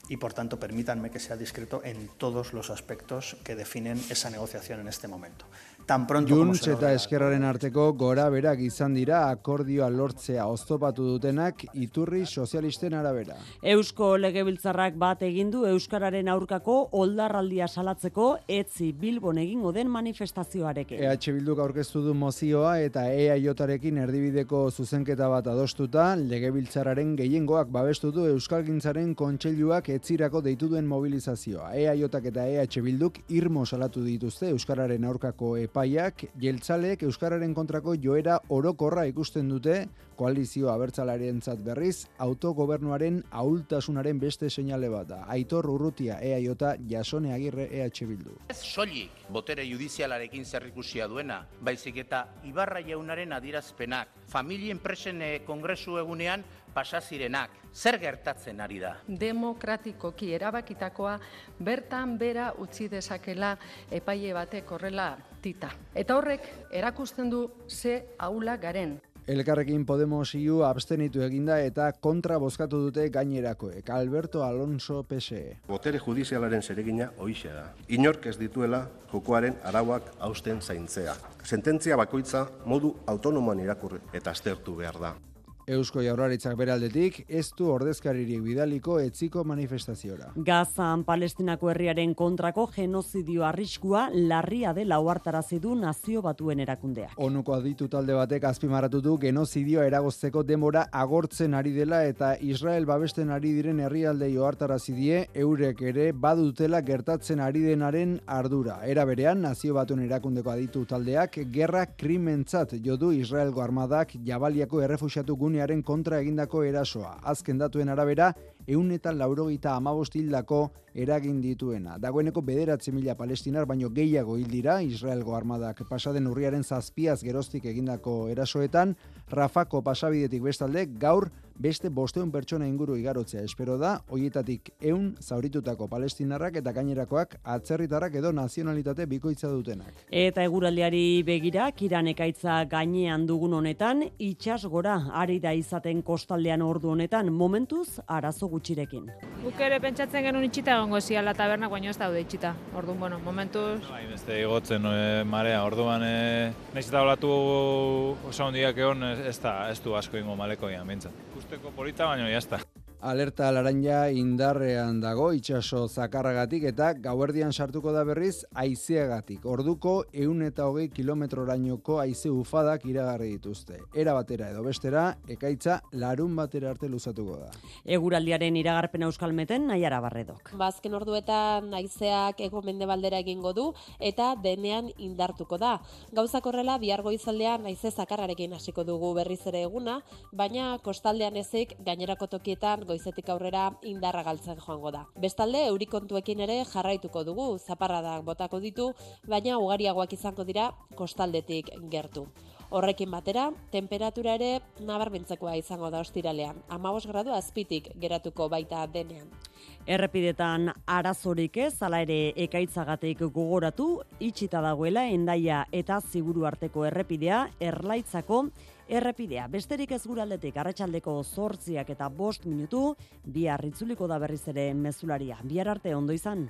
[SPEAKER 17] y por tanto permítanme que sea discreto en todos los aspectos que definen esa negociación en este momento tan pronto
[SPEAKER 10] Junts eta eskerraren arteko gora berak izan dira akordioa lortzea oztopatu dutenak iturri sozialisten arabera.
[SPEAKER 1] Eusko legebiltzarrak bat egin du euskararen aurkako oldarraldia salatzeko etzi Bilbon egingo den manifestazioarekin.
[SPEAKER 10] EH Bilduk aurkeztu du mozioa eta EAJarekin erdibideko zuzenketa bat adostuta legebiltzararen gehiengoak babestu du euskalgintzaren kontseiluak etzirako deitu duen mobilizazioa. EAJak eta EH Bilduk irmo salatu dituzte euskararen aurkako epa epaiak jeltzalek euskararen kontrako joera orokorra ikusten dute koalizio abertzalarientzat berriz autogobernuaren ahultasunaren beste seinale bat da. Aitor Urrutia EAJ Jasone Agirre EH Bildu.
[SPEAKER 11] Ez soilik botere judizialarekin zerrikusia duena, baizik eta Ibarra jaunaren adirazpenak, familien presen kongresu egunean pasazirenak, zer gertatzen ari da?
[SPEAKER 12] Demokratikoki erabakitakoa bertan bera utzi dezakela epaile batek horrela tita. Eta horrek erakusten du ze aula garen.
[SPEAKER 10] Elkarrekin Podemos iu abstenitu eginda eta kontra bozkatu dute gainerakoek. Alberto Alonso PSE.
[SPEAKER 63] Botere judizialaren zeregina hoixe da. Inork ez dituela jokoaren arauak hausten zaintzea. Sententzia bakoitza modu autonomoan irakurri eta aztertu behar da.
[SPEAKER 10] Eusko Jaurlaritzak beraldetik ez du ordezkaririk bidaliko etziko manifestaziora.
[SPEAKER 1] Gazan Palestinako herriaren kontrako genozidio arriskua larria dela ohartarazi du nazio batuen erakundea.
[SPEAKER 10] Onuko aditu talde batek azpimarratu du genozidioa eragozteko denbora agortzen ari dela eta Israel babesten ari diren herrialdei ohartarazi die eurek ere badutela gertatzen ari denaren ardura. Era berean nazio batuen erakundeko aditu taldeak gerra krimentzat jodu Israelgo armadak Jabaliako errefuxiatu gune gunearen kontra egindako erasoa. Azken datuen arabera, eun eta laurogeita amabostildako eragin dituena. Dagoeneko bederatzi mila palestinar, baino gehiago hil dira, Israelgo armadak pasaden urriaren zazpiaz geroztik egindako erasoetan, Rafako pasabidetik bestalde, gaur beste bosteun pertsona inguru igarotzea espero da, hoietatik eun zauritutako palestinarrak eta gainerakoak atzerritarrak edo nazionalitate bikoitza dutenak.
[SPEAKER 1] Eta eguraldiari begira, kiran ekaitza gainean dugun honetan, itxas gora ari da izaten kostaldean ordu honetan, momentuz arazo gutxirekin.
[SPEAKER 58] Guk ere pentsatzen genuen itxita egongo ziala tabernak, baino ez daude itxita. Orduan, bueno, momentuz...
[SPEAKER 4] Bai, beste igotzen e, marea, orduan, e, nahiz eta olatu oso hondiak egon, ez, da, ez du asko ingo maleko ian, bintzat ikusteko polita, baina jazta.
[SPEAKER 10] Alerta laranja indarrean dago itxaso zakarragatik eta gauerdian sartuko da berriz aizeagatik. Orduko eun eta hogei kilometrorainoko aize ufadak iragarri dituzte. Era batera edo bestera, ekaitza larun batera arte luzatuko da.
[SPEAKER 1] Eguraldiaren iragarpen euskalmeten nahiara barredok.
[SPEAKER 6] Bazken orduetan aizeak ego mendebaldera egingo du eta denean indartuko da. Gauzak horrela bihargo izaldean aize zakarrarekin hasiko dugu berriz ere eguna, baina kostaldean ezik gainerako tokietan goizetik aurrera indarra galtzen joango da. Bestalde, eurikontuekin ere jarraituko dugu, zaparradak botako ditu, baina ugariagoak izango dira kostaldetik gertu. Horrekin batera, temperatura ere nabarmentzekoa izango da ostiralean. Amabos gradu azpitik geratuko baita denean.
[SPEAKER 1] Errepidetan arazorik ez, ala ere ekaitzagatik gogoratu, itxita dagoela endaia eta ziguru arteko errepidea, erlaitzako errepidea. Besterik ez guraldetik arratsaldeko zortziak eta bost minutu, bi harritzuliko da berriz ere mezularia. Bihar arte ondo izan.